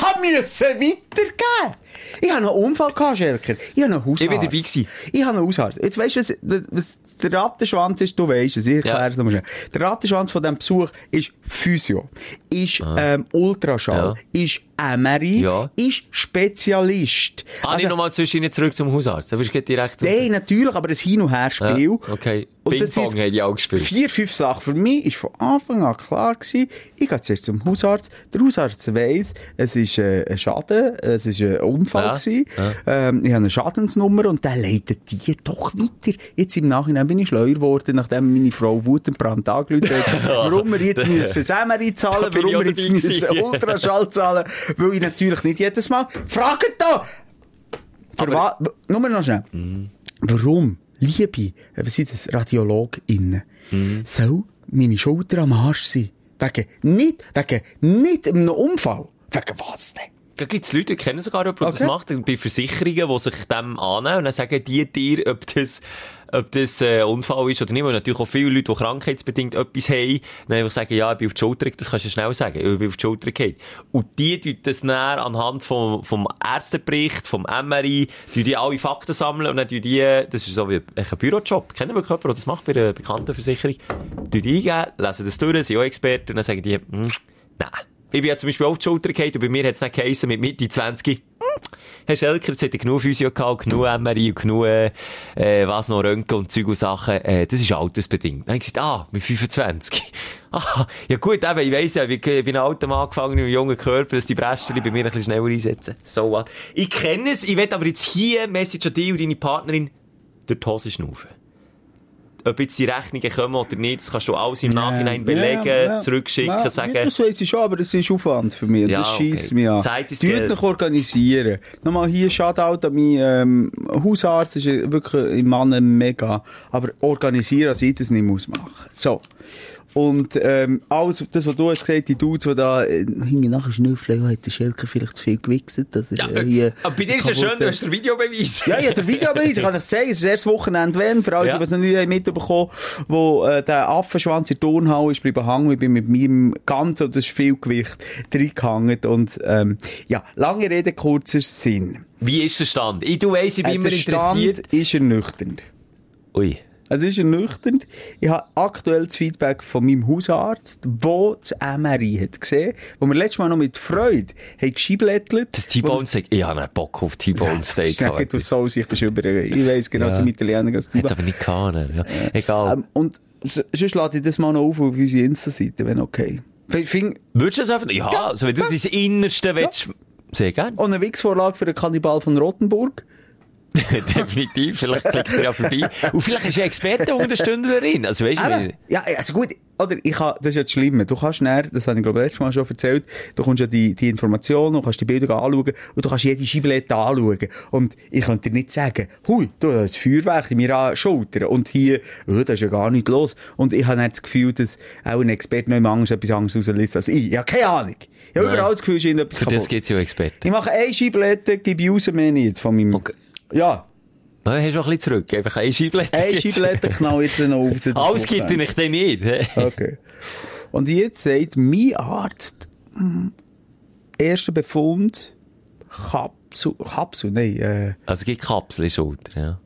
haben mir das weitergegeben. Ich habe einen Unfall gehabt, Schelker. Ich habe noch einen Hausarzt. Ich bin dabei gewesen. Ich habe einen Hausarzt. Jetzt weißt du, was, was, was der Rattenschwanz ist, du weisst es, ich erkläre Ja. es nochmal schnell. Der Rattenschwanz von diesem Besuch ist Physio, ist ähm, Ultraschall, ist MRI, Ja. ist Spezialist. Ah, ich nochmal zwischen Ihnen zurück zum Hausarzt. Da bist du direkt... Nein, natürlich, aber ein Hin- und Her-Spiel. Ja, okay. Und das Ping-Pong haben die auch gespielt. Vier, fünf Sachen. Für mich war von Anfang an klar gewesen, ich gehe zuerst zum Hausarzt. Der Hausarzt weiss, es ist äh, ein Schaden, es ist ein Unfall Ja, gewesen. Ähm, ich habe eine Schadensnummer und der leitet die doch weiter. Jetzt im Nachhinein bin ich schleuer geworden, nachdem meine Frau wutentbrannt angerufen hat, warum wir jetzt müssen Sämeri Da zahlen, warum wir jetzt müssen. Ultraschall zahlen, weil ich natürlich nicht jedes Mal, fragt da! Für wa- nur noch schnell. Warum, liebe, was sind das, RadiologInnen, soll meine Schulter am Arsch sein? Wegen nicht, wegen nicht einem Unfall. Wegen was denn? Da gibt es Leute, die kennen sogar jemanden, der das Okay. macht, bei Versicherungen, die sich dem annehmen und dann sagen die dir, ob das, ob das äh, Unfall ist oder nicht. Weil natürlich auch viele Leute, die krankheitsbedingt etwas haben, dann einfach sagen, ja, ich bin auf die Schulter, das kannst du schnell sagen, ich bin auf die Schulter gefallen. Und die tun das dann anhand vom, vom Ärztebericht, vom MRI, tun die alle Fakten sammeln und dann tun die, das ist so wie ein Bürojob, kennen wir jemanden, der das macht bei einer bekannten Versicherung, tun die eingeben, lesen das durch, sind auch Experten und dann sagen die, hm, nein. Ich bin ja zum Beispiel auf die Schulter gefallen und bei mir hat es nicht geheissen, mit Mitte 20, Herr Schelker, jetzt hat er genug Physio gehabt, genug MRI und genug, äh, äh, was noch, Röntgen und Zeug und Sachen, äh, das ist altersbedingt. Dann habe ich gesagt, ah, mit 25. ah, ja gut, eben, ich weiss ja, ich bin ein alter Mann angefangen mit einem jungen Körper, dass die Brästchen bei mir ein bisschen schneller einsetzen. So what. Ich kenne es, ich will aber jetzt hier, Message an dich und deine Partnerin, durch die Hose schnaufen. Ob jetzt die Rechnungen kommen oder nicht, das kannst du alles im Nachhinein belegen, zurückschicken, ja, sagen. Ja, das weiss ich schon, aber das ist Aufwand für mich. Ja, das scheisst okay. mich an. Zeit ist Geld. euch organisieren. Nochmal hier Shoutout an meinen ähm, Hausarzt, ist wirklich im Mann mega. Aber organisieren, dass ich das nicht muss machen. So. Und ähm, alles, das, was du hast gesagt, die Dudes, die da äh, hinten nachher schnüffeln, ja, hat der Schelker vielleicht zu viel gewichst, dass er äh, hier... aber bei dir ist ja schön, du hast den Videobeweis. Ja, ja, der Videobeweis, ich kann es sagen, es ist erst Wochenende wenn, für alle, Ja. die es noch nicht mitbekommen wo äh, der Affenschwanz in der Turnhalle ist bleiben hängen, ich bin mit meinem ganzen, und das ist viel Gewicht, reingehangen und ähm, ja, lange Rede, kurzer Sinn. Wie ist der Stand? Ich, du weisst, ich bin Äh, immer der Stand interessiert. ist ernüchternd. Ui. Es ist ernüchternd. Ich habe aktuell das Feedback von meinem Hausarzt, der das MRI hat gesehen, wo wir letztes Mal noch mit Freude haben geschieblättelt. Das T-Bone Steak. Ich habe einen Bock auf T-Bone Steak. Gehabt. du Saus, ich bin über, ich weiss genau, Ja. zum Italiener, was Hat's aber nicht gehabt. Ja. Egal. Ähm, und sonst lade ich das mal noch auf auf unsere Insta-Seite, wenn okay. Finde, Würdest du das einfach? Ja, also wenn du dein Innerste willst, sehr gerne. auch eine Wichsvorlage für den Kannibal von Rottenburg. Definitiv. Vielleicht klickt er ja vorbei. Und vielleicht ist ja Experte unter Stündlerin. Also weißt du, Ja, also gut, oder ich kann, das ist ja das Schlimme. Du kannst näher, das habe ich glaube ich letztes Mal schon erzählt, du kommst ja die, die Informationen, du kannst die Bilder anschauen und du kannst jede Scheiblette anschauen. Und ich könnte dir nicht sagen, hui, du hast ein Feuerwerk in meiner Schulter und hier, oh, da ist ja gar nichts los. Und ich habe das Gefühl, dass auch ein Experte noch immer Angst etwas anderes rauslässt als ich. Ich habe keine Ahnung. Ich habe überall das Gefühl, es ist irgendetwas Für das kaputt. gibt es ja Experten. Ich mache eine Scheiblette, gebe ich raus, mehr nicht von meinem... Okay. Ja, Ja, hast du noch ein bisschen zurück. Einfach eine Scheiblette. eine gibt's. Scheiblette knall jetzt noch raus. Alles gibt ich dann nicht. Okay. Und jetzt sagt mein Arzt, hm, erster Befund, Kapsel, Kapsel, nein, äh, Also es gibt Kapsel in der Schulter, ja.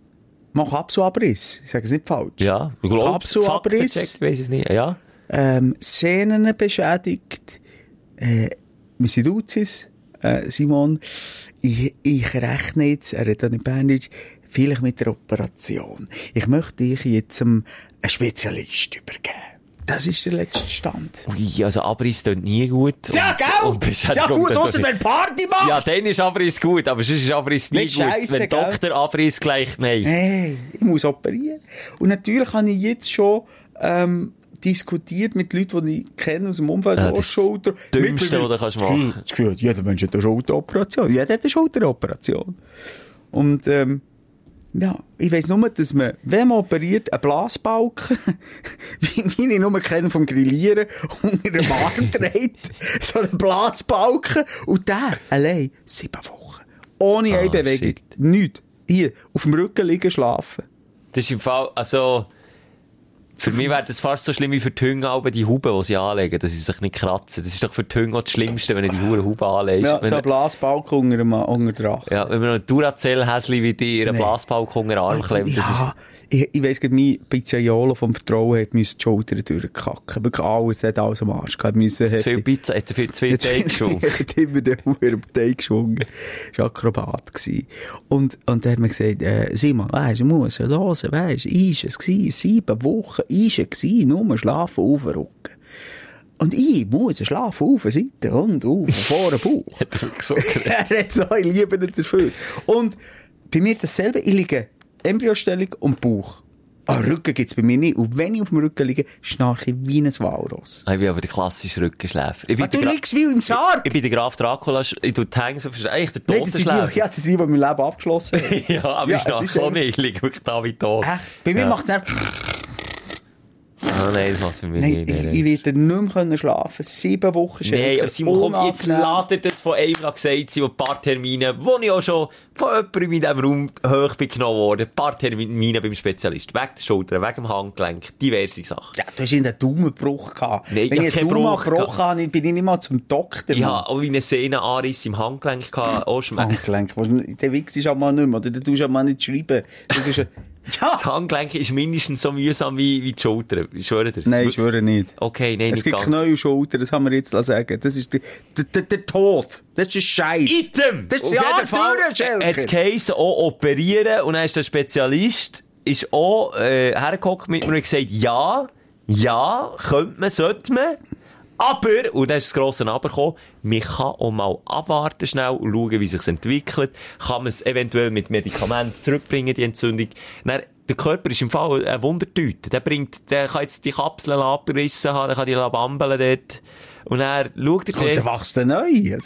mach Kapselabriss. Ich sage es nicht falsch. Ja, ich Kapselabriss. Faktencheck, weiss es nicht. Ja. Ähm, Sehnen beschädigt, äh, wir sind Uzis, äh, Simon. Ich, ich rechne jetzt, er hat auch nicht Berndeutsch, vielleicht mit der Operation. Ich möchte dich jetzt einem Spezialist übergeben. Das ist der letzte Stand. Ui, also Abriss tut nie gut. Ja, gell? und ja gut, ausser auch wenn Party macht. Ja, dann ist Abriss gut, aber sonst ist Abriss nie Nicht gut. scheisse, wenn gell? Doktor Abriss gleich nein. Hey, ich muss operieren. Und natürlich habe ich jetzt schon ähm, diskutiert mit Leuten, die ich kenne aus dem Umfeld, Ja, das Schulter. Dümmste, was du kannst machen. Das Gefühl, jeder Mensch hat eine Schulteroperation. Jeder hat eine Schulteroperation. Und ähm, ja, ich weiss nur, dass man, wenn man operiert, einen Blasbalken, wie meine nur kennen vom Grillieren, unter dem Arm trägt, so einen Blasbalken, und der allein sieben Wochen. Ohne eine Ah, Bewegung. shit. Nichts. Hier, auf dem Rücken liegen, schlafen. Das ist im Fall, also, Für mich wäre das fast so schlimm wie für die aber die Huben, die sie anlegen, dass sie sich nicht kratzen. Das ist doch für die auch das Schlimmste, wenn du die Huren Huben anlegst. Ja, wenn so ein Blasbalg unter unter der Achse. ja, wenn man noch ein Duracell-Häsli wie dir einen Nee. Blasbalg unter den Arm klemmt, das ist... Ich, ich weiss gerade, mein Pizzaiolo vom Vertrauen hat die Schultern durchkacken. Wirklich alles, hat alles am Arsch gehabt. Zu viel Pizza, hat er viel zu viel Teig geschwungen. Er hat immer den Huren am Teig geschwungen. Das war Akrobat. gewesen. Und, und dann hat man gesagt, äh, Simon, weisst du, musst hören, weisst du, ist es gewesen, sieben Wochen ist es gewesen, nur schlafen, aufrücken. Und ich muss schlafen, auf, Seite und auf, vor dem Bauch. Hat er so geredet? er hat so, ich liebe ihn dafür. Und bei mir dasselbe, ich liege Embryostellung und Bauch. Ah, Rücken gibt's bei mir nicht. Und wenn ich auf dem Rücken liege, schnarche ich wie ein Walross. Ich bin aber der klassische Rückenschläfer. Ich bin Ah, du liegst wie im Sarg! Ich bin der Graf Dracula, ich tu die Hänge so, eigentlich der Totenschläfer. ja, das sind die, die mein Leben abgeschlossen haben. Ja, aber Ja, ich es ist schnarche auch nicht, ich liege wirklich da wie tot. Echt? Bei mir Ja. macht es Ah, nein, das macht's bei mir Nein, nicht. ich, nein, ich nein. werde nicht mehr können schlafen Sieben Wochen Nein, Schelker, aber Simon, komm, jetzt unangenehm. ladet das von einem gesagt, sind ein paar Termine, wo ich auch schon von jemandem in diesem Raum hoch bin genommen worden. Ein paar Termine beim Spezialist. Wegen der Schulter, wegen dem Handgelenk, diverse Sachen. Ja, du hast in den Daumenbruch gehabt. Nein, Wenn ich einen keinen Daumen Bruch gebrochen habe, bin ich nicht mal zum Doktor. Ich Mann. habe auch wie einen Sehnenanriss im Handgelenk gehabt, schon. Handgelenk. Der Wichs ist auch mal nicht mehr, oder? Du tust auch mal nicht schreiben. Ja! Das Handgelenk ist mindestens so mühsam wie, wie die Schulter. Ich schwöre dir. Nein, ich schwöre nicht. Okay, nein, Es nicht gibt. Knie und Schulter, das haben wir jetzt sagen. Das ist der, der, der, Tod. Das ist ein Scheiß. Item! Das ist Auf jeden Fall durch, Schelker. hat es geheissen, auch operieren. Und dann ist der Spezialist ist auch äh, hergekommen mit mir und gesagt, ja, ja, könnte man, sollte man. Aber, und dann ist das grosse Aber gekommen, man kann auch mal abwarten schnell und schauen, wie sich's entwickelt. Kann man es eventuell mit Medikamenten zurückbringen, die Entzündung. Dann, der Körper ist im Fall eine Wundertüte. Der bringt, der kann jetzt die Kapseln abgerissen haben, der kann die bambeln dort. Und dann schaut er Und dort. dann wachst du neu.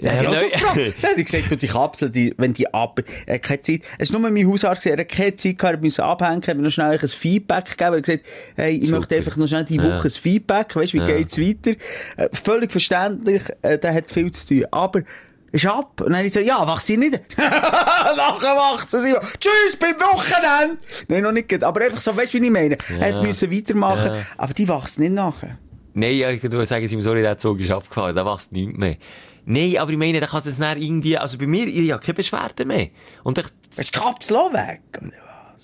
Ja, Ja, Ja, ja, neu- so gefragt. Dann hat er gesagt, du, die Kapsel, die, wenn die ab, er hat keine Zeit, es ist nur mein Hausarzt er hat keine Zeit gehabt, er musste abhängen, er hat mir noch schnell ein Feedback gegeben, er hat gesagt, hey, ich Super. möchte einfach noch schnell die Woche ein Feedback, weißt, wie geht's weiter? Äh, völlig verständlich, äh, der hat viel zu tun, aber, ist ab. Und dann ich gesagt, ja, wachst sie nicht? Nachher wacht sie. Tschüss, beim Wochenende! Nein, noch nicht, aber einfach so, weißt du, wie ich meine? Er hat müssen weitermachen, Ja. aber die wachst nicht nachher. Nein, ja, ich würde sagen, Simon, sorry, der Zug ist abgefahren, da machst du nichts mehr. Nein, aber ich meine, da kann es dann irgendwie, also bei mir, ich habe keine Beschwerden mehr. Und ich, Ist die Kapsel auch weg?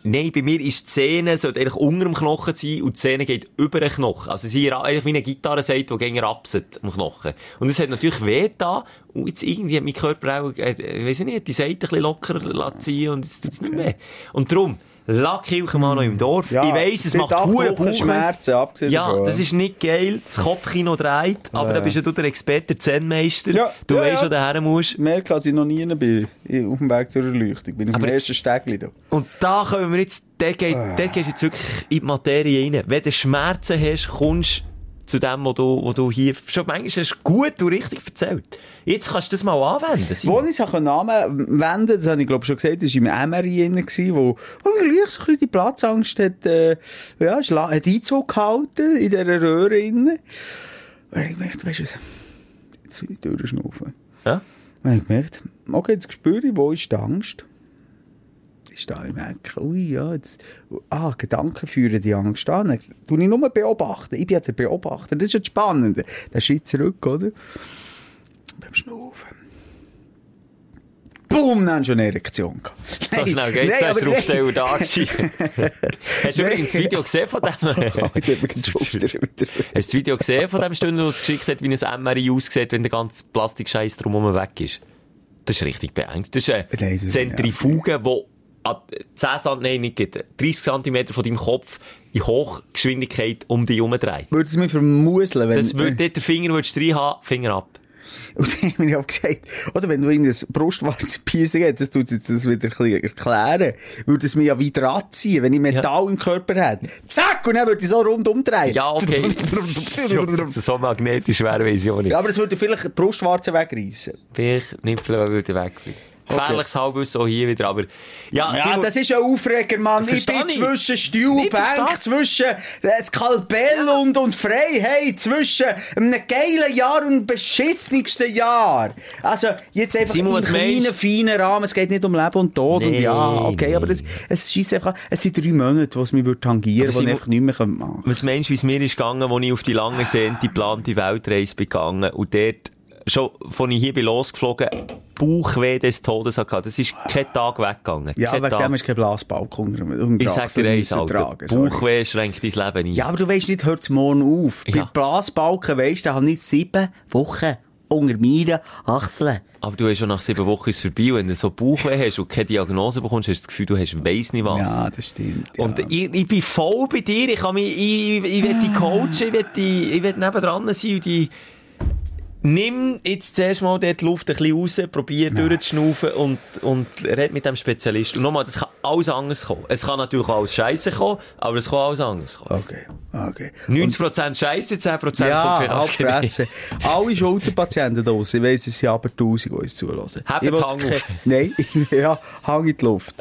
nein, bei mir ist die Zähne, sollte eigentlich unter dem Knochen sein und die Zähne geht über den Knochen. Also sie ist eigentlich wie eine Gitarre sagt, die gegen rapset am Knochen. Und es hat natürlich weh da und jetzt irgendwie hat mein Körper auch, äh, ich weiss nicht, die Seite ein bisschen locker lassen ziehen und jetzt tut's nicht mehr. Und darum, Lackkirche mal noch im Dorf. ich weiss, es macht Bauchweh. Schmerzen, abgesehen Ja, davon. das ist nicht geil. Das Kopfkino dreht. Aber da bist ja du der Experte, der Zen-Meister. Ja, du ja, weißt, ja. wo du her musst. Mehr als ich noch nie bin. Ich- Auf dem Weg zur Erleuchtung. Bin ich Aber- dem ersten Stegli da. Und da können wir jetzt, der geht, der gehst jetzt wirklich in die Materie rein. Wenn du Schmerzen hast, kommst du zu dem, wo du, wo du hier, schon manchmal hast gut und richtig erzählt. Jetzt kannst du das mal anwenden. Wo Simon. ich es anwenden konnte, das habe ich glaube schon gesagt, das war im MRI drin, wo, wo mir gleich so ein bisschen die Platzangst hat, äh, ja, hat Einzug gehalten in dieser Röhre drin. Und ich gemerkt, weißt du was, jetzt will ich durchschnaufen. Ja? Und ich gemerkt, okay, jetzt spüre ich, wo ist die Angst? Ist da, ich merke, ui, ja, jetzt, ah, Gedanken führen die Angst an. Dann tue ich nur beobachten. Ich bin ja der Beobachter. Das ist ja das Spannende. Der Schritt zurück, oder? Beim Schnaufen. Boom, dann schon eine Ererektion gehabt. So schnell geht's, nein, aber der Aufsteller da gewesen. Hast du übrigens das Video gesehen von dem? Hast du das Video gesehen von dem Stunde, wo es geschickt hat, wie ein MRI aussieht, wenn der ganze Plastikscheiß drumherum weg ist? Das ist richtig beengt. Das ist eine Zentrifuge, die 10 cm, nein, nicht geht, 30 cm von deinem Kopf in Hochgeschwindigkeit um dich herumdreht. Würde es mich vermuseln, wenn... Das würde den Finger, würdest du rein haben, Finger ab. Und dann habe ich auch gesagt, oder wenn du in ein Brustwarzenpiercing hast, das tut jetzt das wieder ein bisschen erklären, würde es mich ja wieder anziehen, wenn ich Metall im Körper hätte. Zack! Und dann würde ich so rundum drehen. Ja, okay. so, so magnetisch wäre Vision nicht. Ja, aber es würde vielleicht die Brustwarze wegreißen. Vielleicht Nippel würde wegfliegen. Gefährliches Halbwissen auch hier wieder, aber, ja, Ja, das ist ein Aufreger, Mann. Ich bin ich. zwischen Stuhl, Nee, Bank, zwischen äh, Skalpell und, und Freiheit, zwischen einem geilen Jahr und dem beschissenigsten Jahr. Also, jetzt einfach Simon, im was kleinen, feinen Rahmen. Es geht nicht um Leben und Tod. und Nee, ja, okay, nee. aber es, es scheisst einfach, es sind drei Monate, wo es mich würde tangieren, Aber wo ich einfach nicht mehr machen kann. Was meinst du, wie es mir ist gegangen, als ich auf die lange sehnte geplante Weltreise gegangen und dort, schon, von ich hier bin losgeflogen, Bauchweh des Todes hatte. Das ist kein Tag weggegangen. Ja, kein wegen Tag. dem ist kein unter Ich sag dir eins, Alter. Bauchweh schränkt dein Leben ein. Ja, aber du weisst nicht, hört es morgen auf. Ja. Bei Blasbalken weisst du, habe ich sieben Wochen unter meinen Achseln. Aber du hast schon nach sieben Wochen ist vorbei. Und wenn du so Bauchweh hast und keine Diagnose bekommst, hast du das Gefühl, du hast weiss nicht was. Ja, das stimmt. Ja. Und ich, ich bin voll bei dir. Ich kann mich, ich, ich will dich coachen, ich will, die, ich will nebendran sein und die, nimm jetzt zuerst mal dort die Luft ein bisschen raus, probier durchzuschnaufen und, und red mit dem Spezialist. Und nochmal, das kann alles anders kommen. Es kann natürlich auch alles Scheiße kommen, aber es kann alles anders kommen. Okay, okay. 90% Scheiße, 10% kommt Ja, vielleicht. Fresse. Alle Schulterpatienten draussen, ich weiss, es sind aber tausend, die uns zulassen. Habt will Hang auf. Nein, ja, Hang in die Luft.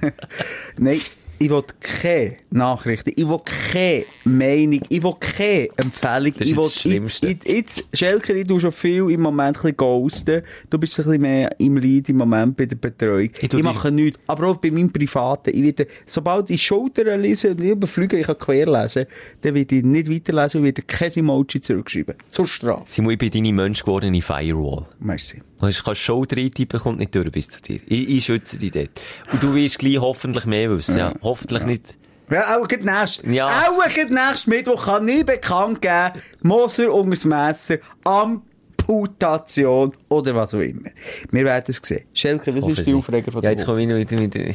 Nein, ich will keine Nachrichten, ich will keine Meinung, ich will keine Empfehlung. Das ist ich will, das Schlimmste. Ich, ich, jetzt, Schelker, ich tu schon viel im Moment ein bisschen ghosten. Du bist ein bisschen mehr im Leid im Moment bei der Betreuung. Ich Ich, tu dich- mache nichts. Aber auch bei meinem Privaten. Ich werde, sobald ich Schultern lese und ich ich kann quer lesen, dann werde ich nicht weiterlesen und werde kein Emoji zurückschreiben. Zur Strafe. Simon, ich bin deine Mensch gewordene Firewall. Merci. Du kannst kannst Schulter eintippen, kommt nicht durch bis zu dir. Ich, ich schütze dich dort. Und du wirst gleich hoffentlich mehr wissen, ja. Hoffentlich nicht. Ja, auch nächst, Ja. auch gerade nächst Mittwoch kann ich bekannt geben, Moser unter das Messer, Amputation oder was auch immer. Wir werden es sehen. Schelke, was ist die. Aufreger von Ja, der jetzt komme ich noch wieder mit, ja,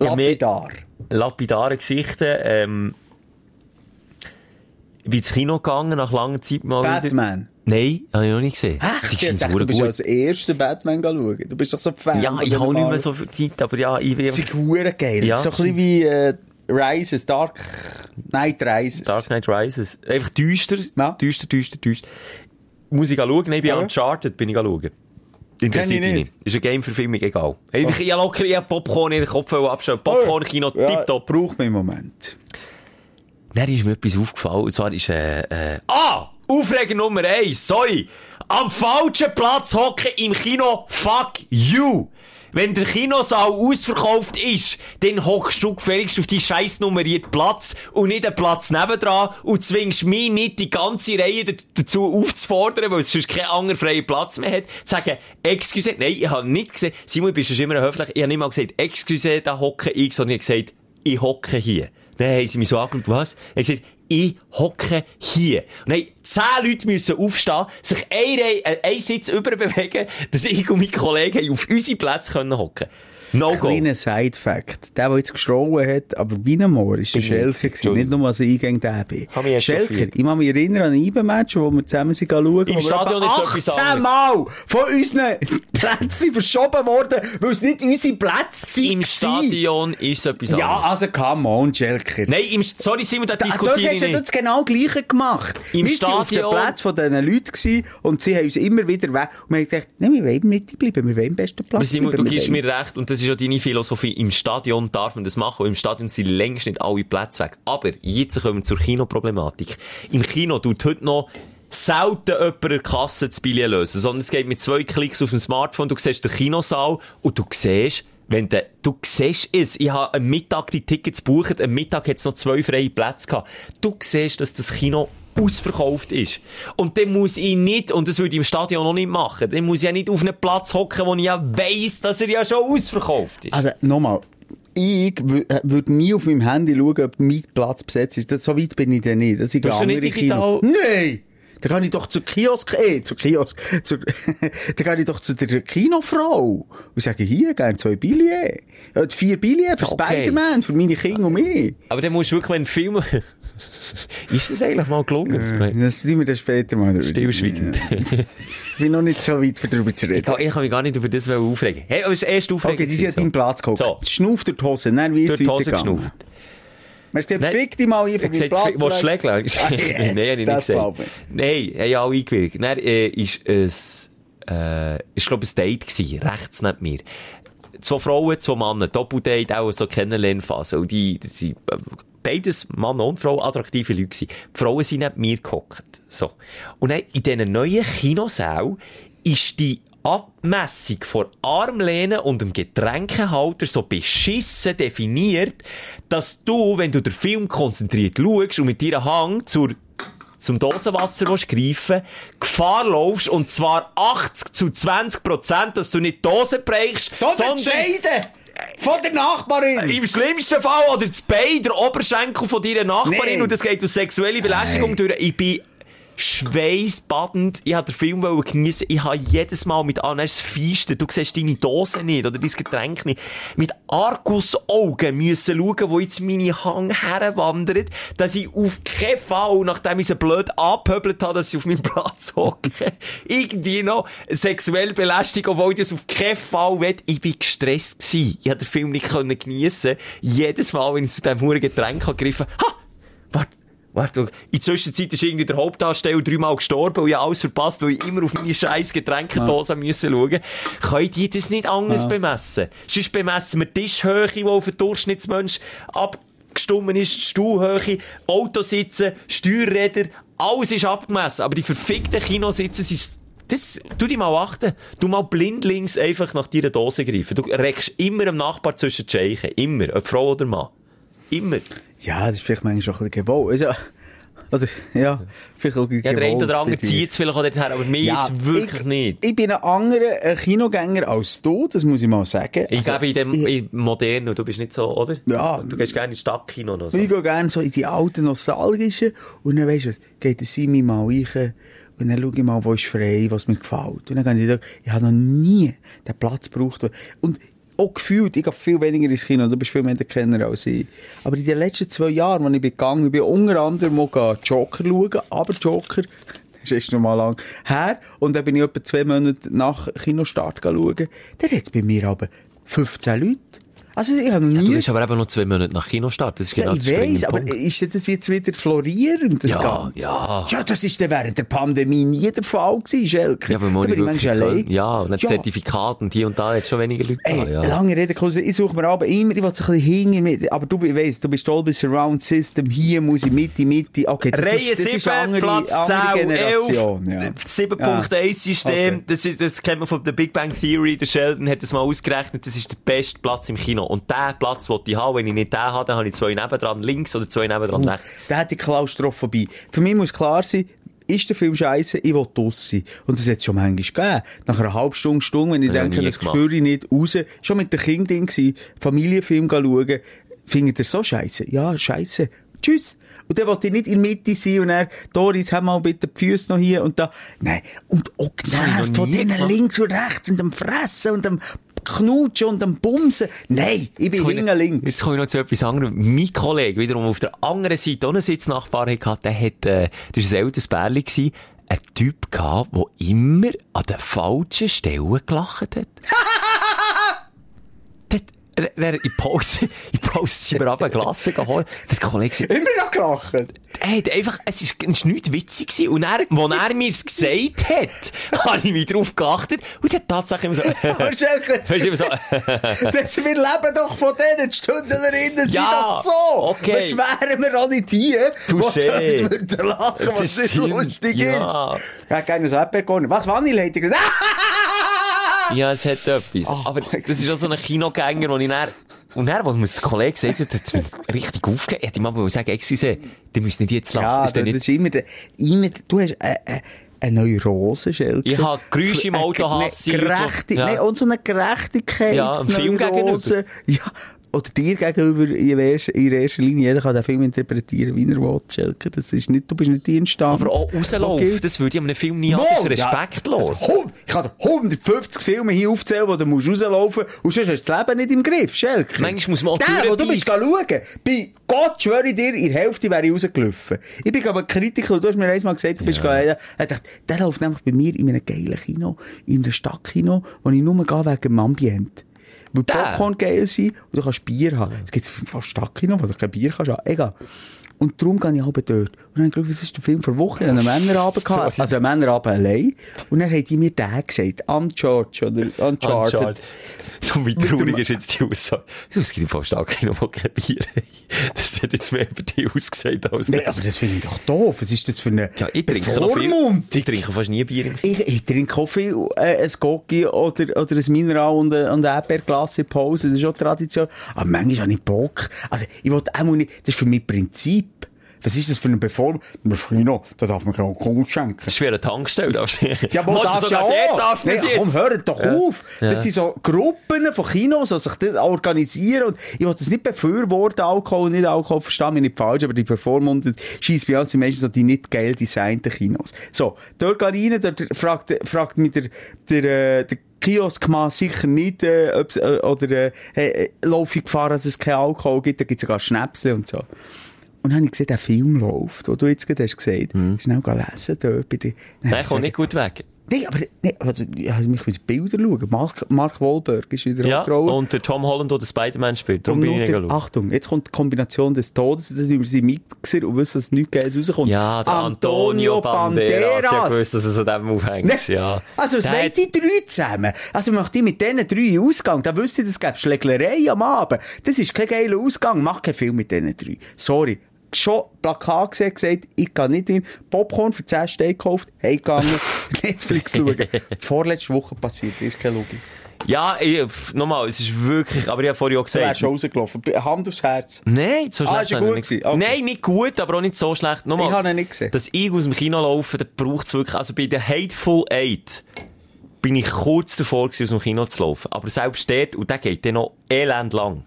Lapidar. lapidare Geschichten, ähm, ich bin ins Kino gegangen, nach langer Zeit mal wieder. Batman. Nein, habe ich noch nicht gesehen. Ach, Das ich dachte, du bist gut. als erster Batman schauen. Du bist doch so Fan. Ja, ich habe nicht mehr so viel Zeit, aber ja, ich bin Sie sind hure geil. Ja, so ein bisschen wie äh, Rises, Dark Knight Rises. Dark Knight Rises. Einfach düster, Ja. düster, düster, düster. Muss ich schauen? Nein, bei Ja. Uncharted bin ich schauen. Interessiert ich mich nicht. Ist eine Game-Verfilmung egal. Ich, ich locker, ich Popcorn in den Kopf abstellen. Popcorn-Kino, ja, tipptopp. Braucht man im Moment. Dann ist mir etwas aufgefallen, und zwar ist, äh, äh, ah! Aufreger Nummer eins, sorry! Am falschen Platz hocken im Kino, fuck you! Wenn der Kinosaal ausverkauft ist, dann hockst du gefälligst auf die scheiß nummerierten Platz und nicht den Platz nebendran und zwingst mich nicht die ganze Reihe dazu aufzufordern, weil es sonst keinen anderen freien Platz mehr hat, zu sagen, excuse, nein, ich habe nicht gesehen, Simon, du bist schon immer höflich, ich habe nicht mal gesagt, excuse, da hocke ich, sondern ich habe gesagt, ich hocke hier. Dann haben sie mich so angeschaut, was? Ich habe gesagt, ich hocke hier. Und dann zehn Leute müssen aufstehen, sich ein, Reihe- äh, einen Sitz überbewegen, dass ich und meine Kollegen auf unsere Plätze können hocken. No. Kleiner Side-Fact. Der, der jetzt geschrauen hat, aber wie ein Moor, ist der Schelker nicht. gewesen. Nicht nur, als ich gegen den bin. Schelker, ich kann mich erinnern an ein IBE-Match, wo wir zusammen sind schauen. Im wir Stadion ist etwas 18 anderes. Mal von unseren Plätzen verschoben worden, weil es nicht unsere Plätze sind. Im Stadion ist etwas Ja, anderes. also come on, Schelker. Nein, im, sorry Simon, da diskutiere hast ich du ja nicht. das genau Gleiche gemacht. Im wir waren auf den Stadion- Plätzen von diesen Leuten gewesen, und sie haben uns immer wieder weg. Und wir haben gedacht, nein, wir wollen nicht bleiben, wir wollen am besten Platz Aber Simon, du wir gibst mir recht, und das ist ja deine Philosophie. Im Stadion darf man das machen, im Stadion sind längst nicht alle Plätze weg. Aber jetzt kommen wir zur Kinoproblematik. Im Kino tut heute noch selten jemand an der Kasse das Billett lösen, sondern es geht mit zwei Klicks auf dem Smartphone, du siehst den Kinosaal, und du siehst, wenn de, du siehst es, ich habe am Mittag die Tickets gebucht, am Mittag hat es noch zwei freie Plätze gehabt. Du siehst, dass das Kino ausverkauft ist. Und dann muss ich nicht, und das würde ich im Stadion noch nicht machen, dann muss ich ja nicht auf einen Platz hocken, wo ich ja weiss, dass er ja schon ausverkauft ist. Also, nochmal. Ich würde nie auf meinem Handy schauen, ob mein Platz besetzt ist. Das, so weit bin ich dann nicht. Das Bist du nicht andere Kino. digital? Nein! Da kann ich doch zur Kiosk, eh, zur Kiosk, zur, da kann ich doch zu der Kinofrau und sage, hier, gerne zwei Billets. Ja, Vier Billets für Okay. Spider-Man, für meine Kinder und mich. Aber dann musst du wirklich, wenn Film... ist das eigentlich mal gelungen? das Projekt? Das wir dann später mal. Stillschweigend. Ich bin noch nicht so weit, darüber zu Ich reden. kann, ich kann mich gar nicht über das aufregen. Hey, aber es ist erst aufregend. Okay, die sind an gewesen, deinem Platz gekommen. So. Schnauft durch die Hose, dann wird Durch es die Hose geschnauft. Weißt du, fick dich mal hier Ich von meinem Platz wo weg. Schlägler? Ah, yes, Nein, hab ich nicht gesagt. ich. Nein, haben ja alle eingewilligt. Dann äh, ist es äh, ist glaube ich ein Date gewesen, rechts neben mir. Zwei Frauen, zwei Männer, Doppeldate, auch so Kennenlernphase. Und die, die sind, äh, beides Mann und Frau, attraktive Leute gewesen. Die Frauen sind neben mir gehockt. So. Und dann in diesen neuen Kinosaal ist die Abmessung von Armlehnen und dem Getränkehalter so beschissen definiert, dass du, wenn du den Film konzentriert schaust und mit deinem Hang zur zum Dosenwasser willst greifen Gefahr laufst, und zwar 80 zu 20 Prozent, dass du nicht die Dose brechst, So entscheiden! Von der Nachbarin! im schlimmsten Fall oder das Bein, der Oberschenkel von deiner Nachbarin Nee. und das geht aus sexuelle Belästigung durch. Ich bin schweißbadend. Ich wollte den Film geniessen. Ich habe jedes Mal mit an, das Feisten. Du siehst deine Dose nicht oder dein Getränk nicht. Mit Argusaugen müssen schauen, wo jetzt meine Hang herwandert, dass ich auf keinen Fall, nachdem ich sie blöd angepöbelt habe, dass sie auf meinem Platz hocken, irgendwie noch sexuell belästigt, obwohl ich das auf keinen Fall will. Ich bin gestresst gewesen. Ich konnte den Film nicht geniessen. Jedes Mal, wenn ich zu diesem Getränk habe gegriffen ha! Warte, warte, in der Zwischenzeit ist irgendwie der Hauptdarsteller dreimal gestorben und ich habe alles verpasst, weil ich immer auf meine scheiß Getränkedose müssen schauen. Können die das nicht anders bemessen? Sonst bemessen wir die Tischhöhe, die auf den Durchschnittsmensch abgestummen ist, die Stuhlhöhe, Autositze, Steuerräder, alles ist abgemessen. Aber die verfickten Kinositze sind das, tu dich mal achten. Du mal blindlings einfach nach deiner Dose greifen. Du reckst immer am Nachbar zwischen die Scheichen. Immer. Ob Frau oder Mann. Immer. Ja, das ist vielleicht manchmal schon ein bisschen gewollt. Ja, oder, ja, vielleicht auch Ja, der eine oder andere zieht es vielleicht auch dorthin, aber mir Ja, jetzt wirklich ich, nicht. Ich bin ein anderer Kinogänger als du, das muss ich mal sagen. Ich Also, glaube, in dem ich- in modernen, du bist nicht so, oder? Ja. Du gehst gerne ins Stadtkino oder so. Ich gehe gerne so in die alten nostalgischen und dann weisst du geht der Simi mal rein und dann schaue ich mal, wo ist frei, was mir gefällt. Und dann gehe ich da, ich habe noch nie den Platz gebraucht. Und auch gefühlt, ich gehe viel weniger ins Kino, du bist viel mehr der Kenner als ich. Aber in den letzten zwei Jahren, als ich bin gegangen bin, unter anderem gehen Joker schauen, aber Joker, das ist noch mal lang her, und dann bin ich etwa zwei Monate nach Kinostart schauen, dann hat es bei mir aber 15 Leute. Also ich habe noch Du nie bist aber eben noch zwei Monate nach Kinostart. Das ist genau ja, ich weiss, aber Punkt. ist das jetzt wieder florierend, das Ja, Ganze? ja. Ja, das ist dann während der Pandemie nie der Fall gewesen, Schelke. Ja, aber da man ich manchmal allein. Ja, und ein Zertifikat und hier und da hat schon weniger Leute Ey, da, ja. lange Rede, kurze, ich suche mir aber immer, ich will so ein bisschen hinter mir, aber du weißt, du bist Dolby Surround System, hier muss ich Mitte, Mitte, okay, das Reihe ist, das ist 7, eine andere, Platz andere 10, Generation. 11, ja. 7.1-System, Okay. das, ist- das kennt man von der Big Bang Theory, der Sheldon hat das mal ausgerechnet, das ist der beste Platz im Kino. Und diesen Platz wollte ich haben, wenn ich nicht den habe, dann habe ich zwei nebendran links oder zwei nebendran Oh, rechts. Da hat die Klaustrophobie. Für mich muss klar sein, ist der Film scheiße, ich will draus sein. Und das hat es schon manchmal gegeben. Nach einer halben Stunde, Stunde, wenn ich Ja, denke, das spüre ich nicht raus. Schon mit den Kindern ding gsi, Familienfilm schauen. Findet ihr so scheiße? Ja, scheiße. Tschüss. Und dann wollte ich nicht in der Mitte sein und er, Doris, hab mal bitte die Füße noch hier und da. Nein. Und auch habe noch genervt von denen links und rechts und dem Fressen und dem Knutschen und dem Bumsen. Nein, ich bin hinten links. Jetzt komme ich noch zu etwas anderem. Mein Kollege, wiederum auf der anderen Seite, einen Sitznachbar hatte, der hat, äh, das war ein älteres Bärli, gewesen, ein Typ gehabt, der immer an den falschen Stellen gelacht hat. Dort, er, er, in Pause, in Pause sind wir runter Glasse geholt. Der Kollege gesagt, Immer noch gelacht. hat einfach, es ist, es ist nichts witzig gewesen. Und er, als er mir es gesagt hat, habe ich mich drauf geachtet. Und hat tatsächlich immer so, du, immer so, Das, wir leben doch von denen, die Stündlerinnen sind Ja, doch so. okay. Was wären wir auch nicht hier, die Touché. dort würden lachen, was Das lustig ja. ist. Ja, gerne so Erdbeerkorn. Was, Vanille, hätte ich gesagt. Ja, es hat etwas. Oh, Aber das ist auch so ein Kinogänger, wo ich dann, und dann, als mir der Kollege gesagt hat, hat es mir richtig aufgegeben. Ich hätte ihm aber sagen, excuse, die müssen nicht jetzt lachen. Ja, ist das nicht... ist immer, der, immer der, du hast eine, eine, eine Neurose, Schelke. Ich habe Geräusche im Auto Ge- hasse. eine Leute, die- Gerechtig, ja. nein, und so eine Gerechtigkeit. Ja, einem Film gegenüber. Ja, oder dir gegenüber in erster, in erster Linie. Jeder kann den Film interpretieren, wie er will, Schelke. Das ist nicht, du bist nicht die Instanz. Aber auch rauslaufen, Okay. das würde ich einem Film nie an. Mal, Das ist ja. respektlos. Also, hund- ich kann dir 150 Filme hier aufzählen, wo du musst rauslaufen musst, und sonst hast du das Leben nicht im Griff, Schelke. Manchmal muss man auch Der, wo du bist schauen, bei Gott schwöre ich dir, in der Hälfte wäre ich rausgelaufen. Ich bin aber Kritiker, du hast mir einmal gesagt, du bist Ja. ja. ich dachte, der läuft nämlich bei mir in einem geilen Kino, in einem Stadtkino, wo ich nur gehe wegen dem Ambiente. Weil Der? Popcorn geil sind und du kannst Bier haben. Es gibt fast Stadtkino, wo du kein Bier kannst haben. Egal. Und darum gehe ich halb dort. Und dann habe ich was ist der Film vor Woche? Ich einen Männerabend gehabt. Also einen Männerabend allein. Und dann haben die mir den gesagt. Uncharged oder Uncharted. Uncharted. Und wie traurig ist jetzt die Aussage? Es gibt fast stark noch mal kein Bier. Das hat jetzt mehr über dich ausgesagt als das. aber das finde ich doch doof. Was ist das für eine Ja, ich trinke. Bevormundung? Ich trinke fast nie Bier im Ich, ich trinke Kaffee, äh, ein Gocki oder, oder ein Mineral und, ein- und ein Erdbeerglas in Pause. Das ist auch Tradition. Aber manchmal habe ich Bock. Also, ich will auch nicht, das ist für mich Prinzip. Was ist das für eine Beformung? Maschino, da darf man keinen Alkohol schenken. Das ist wie eine Tankstelle. darfst du- Ja, aber darfst ja auch. darf Nee, komm, hört doch auf. Das sind so Gruppen von Kinos, die sich das organisieren. Und ich will das nicht befürworten, Alkohol und nicht Alkohol, verstehe mich nicht falsch, aber die Performance schießt bei uns sind meistens so die nicht geil designten Kinos. So, dort gehe ich rein, dort fragt, fragt mich der, der, äh, der Kioskmann sicher nicht, äh, ob, äh, oder, äh, äh, laufe ich Gefahr, dass es keinen Alkohol gibt, da gibt es sogar Schnäpsle und so. Und dann habe ich gesehen, der Film läuft, den du jetzt gerade hast gesagt. Schnell gehen lesen dort bei dir. Nein, kommt gesagt, nicht gut weg. Nee, aber, nee, also, ich habe mich mit Bilder schauen. Mark, Mark Wahlberg ist in der Ja, Hauptrolle. und der Tom Holland, der Spider-Man spielt. Darum Und bin ich der. Achtung, jetzt kommt die Kombination des Todes, da sind wir sie Mixer und wissen, dass nichts Geiles rauskommt. Ja, der Antonio Banderas. Ich hab gewusst, dass es an dem aufhängt. Nee. Ja. Also, es wollen hat- die drei zusammen. Also, möchte ich mit diesen drei Ausgang, da wüsste ich, es gäbe Schlägerei am Abend. Das ist kein geiler Ausgang. Mach keinen Film mit diesen drei. Sorry. Schon Plakat gesehen, gesagt, ich kann nicht hin. Popcorn für 10 Steine gekauft, heimgegangen, Netflix schauen. Vorletzte Woche passiert, ist keine Logik. Ja, nochmal, es ist wirklich, aber ich habe vorhin auch Du wärst gesagt, schon rausgelaufen. Hand aufs Herz. Nein, so Ah, schlecht ist habe ich gut nicht-? Okay. Nein, nicht gut, aber auch nicht so schlecht. Nochmal, Ich habe ihn nicht gesehen. Dass ich aus dem Kino laufe, da braucht es wirklich, also bei der Hateful Eight bin ich kurz davor gewesen, aus dem Kino zu laufen. Aber selbst dort, und der geht dann noch elend lang.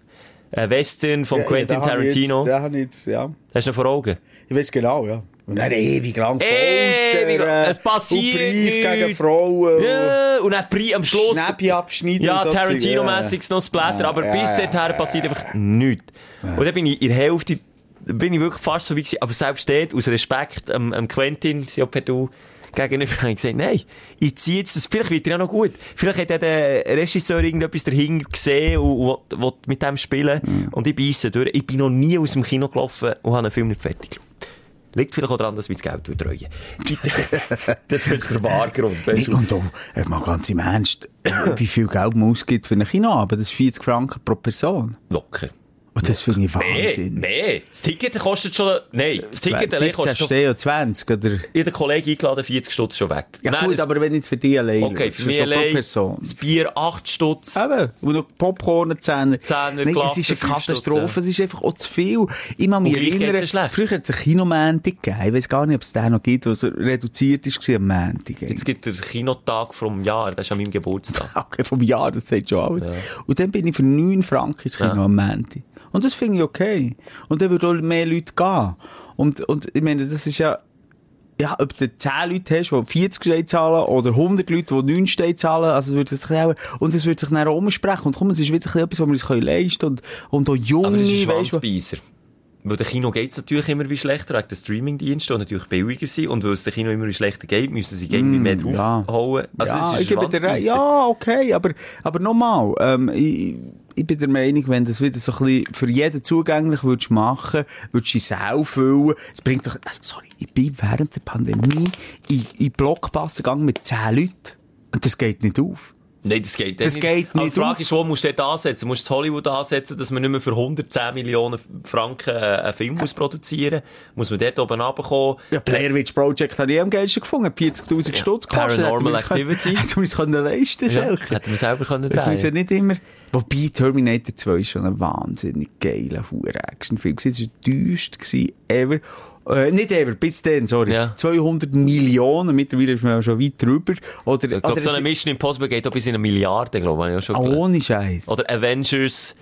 Ein Western von Quentin Tarantino. Den habe ich jetzt, ja. Hast du noch vor Augen? Ich weiß genau, ja. Und dann ewig lang Ewig. Foltern, Es passiert und Brief nichts. gegen Frauen. Ja, und dann Pri am Schluss. Schnäppi abschneiden. Ja, so Tarantino-mässig noch Splatter, Ja, aber ja, bis ja, ja, passiert ja, einfach nichts. Und dann bin ich in der Hälfte, bin ich wirklich fast so wie gewesen, aber selbst dort, aus Respekt am, am Quentin, sie auch per Du, gegenüber, habe ich gesagt, nein, ich ziehe jetzt das, vielleicht wird er ja noch gut. Vielleicht hat der Regisseur irgendetwas dahinter gesehen und, und will, will mit dem spielen. Und ich beisse durch. Ich bin noch nie aus dem Kino gelaufen und habe einen Film nicht fertig geschaut. Liegt vielleicht auch daran, dass wir das Geld treuen. das ist der wahre Grund. Weißt du. und auch, äh, mal ganz im Ernst, äh, wie viel Geld man ausgibt für einen Kinoabend, das ist 40 Franken pro Person. Locker. Und das finde ich Wahnsinn. nee. Das Ticket kostet schon, nein, das Ticket allein 17 kostet schon, Stehen und 20, oder? jeder Kollege eingeladen, 40 Stutz schon weg. Ja Nein, gut, das- aber wenn jetzt für dich allein Okay, für mich allein, Person. das Bier 8 Stutz. Eben, und noch Popcorn, Zehner. Zehner, Nein, es ist eine Katastrophe, Stutz, es ist einfach auch zu viel. Ich kann mich erinnern, ja früher hat es einen Kinomäntig gegeben. Ich weiß gar nicht, ob es den noch gibt, so reduziert ist am Mäntig. Jetzt gibt es den Kinotag vom Jahr, das ist an meinem Geburtstag. Okay, vom Jahr, das sagt schon alles. Und dann bin ich für 9 Franken ins Kino Ja. am Mänti. Und das finde ich okay. Und dann würden auch mehr Leute gehen. Und, und ich meine, das ist ja, ja, ob du 10 Leute hast, die 40 Steine zahlen, oder 100 Leute, die 9 Steine zahlen, also würde sich auch, und es würde sich dann umsprechen. Und komm, es ist wieder bisschen etwas, was wir uns leisten können. Und, und auch junge, Aber das ist ein du, Schwanzbeißer. Weil der Kino geht es natürlich immer wie schlechter, wegen der Streamingdienste, die natürlich billiger sind. Und weil es der Kino immer wie schlechter geht, müssen sie mehr Mm, ja. draufhauen. Also, ja, es ist ich Schwanzbeisser. ja, okay, aber, aber nochmal, ähm, ich, ich bin der Meinung, wenn das wieder so ein bisschen für jeden zugänglich würdest machen, würdest du dich auch füllen. Es bringt doch, also, sorry, ich bin während der Pandemie in, in Blockpass gegangen mit 10 Leuten. Und das geht nicht auf. Nein, das geht Das nicht. geht nicht die Frage auf. ist, wo musst du dort ansetzen? Musst du Hollywood ansetzen, dass man nicht mehr für 110 Millionen Franken äh, einen Film muss produzieren muss? man dort oben runterkommen? Ja, Blair Witch Project habe ich am geilsten gefunden. 40.000 Stutz gekostet. Paranormal Activity. können- Hätten wir uns können leisten Ja, Schelker. hätten wir selber können Das muss ja drehen. nicht immer. Wobei Terminator 2 ist schon ein wahnsinnig geiler Hure-Action-Film. war. Es war gewesen ever. Äh, nicht ever, bis dann, sorry. Ja. 200 Millionen, mittlerweile ist man ja schon weit drüber. Oder, Ich glaube, so eine Mission Impossible geht auch bis in eine Milliarde, glaube ich, ich schon gelesen. ohne Scheiß. Oder Avengers.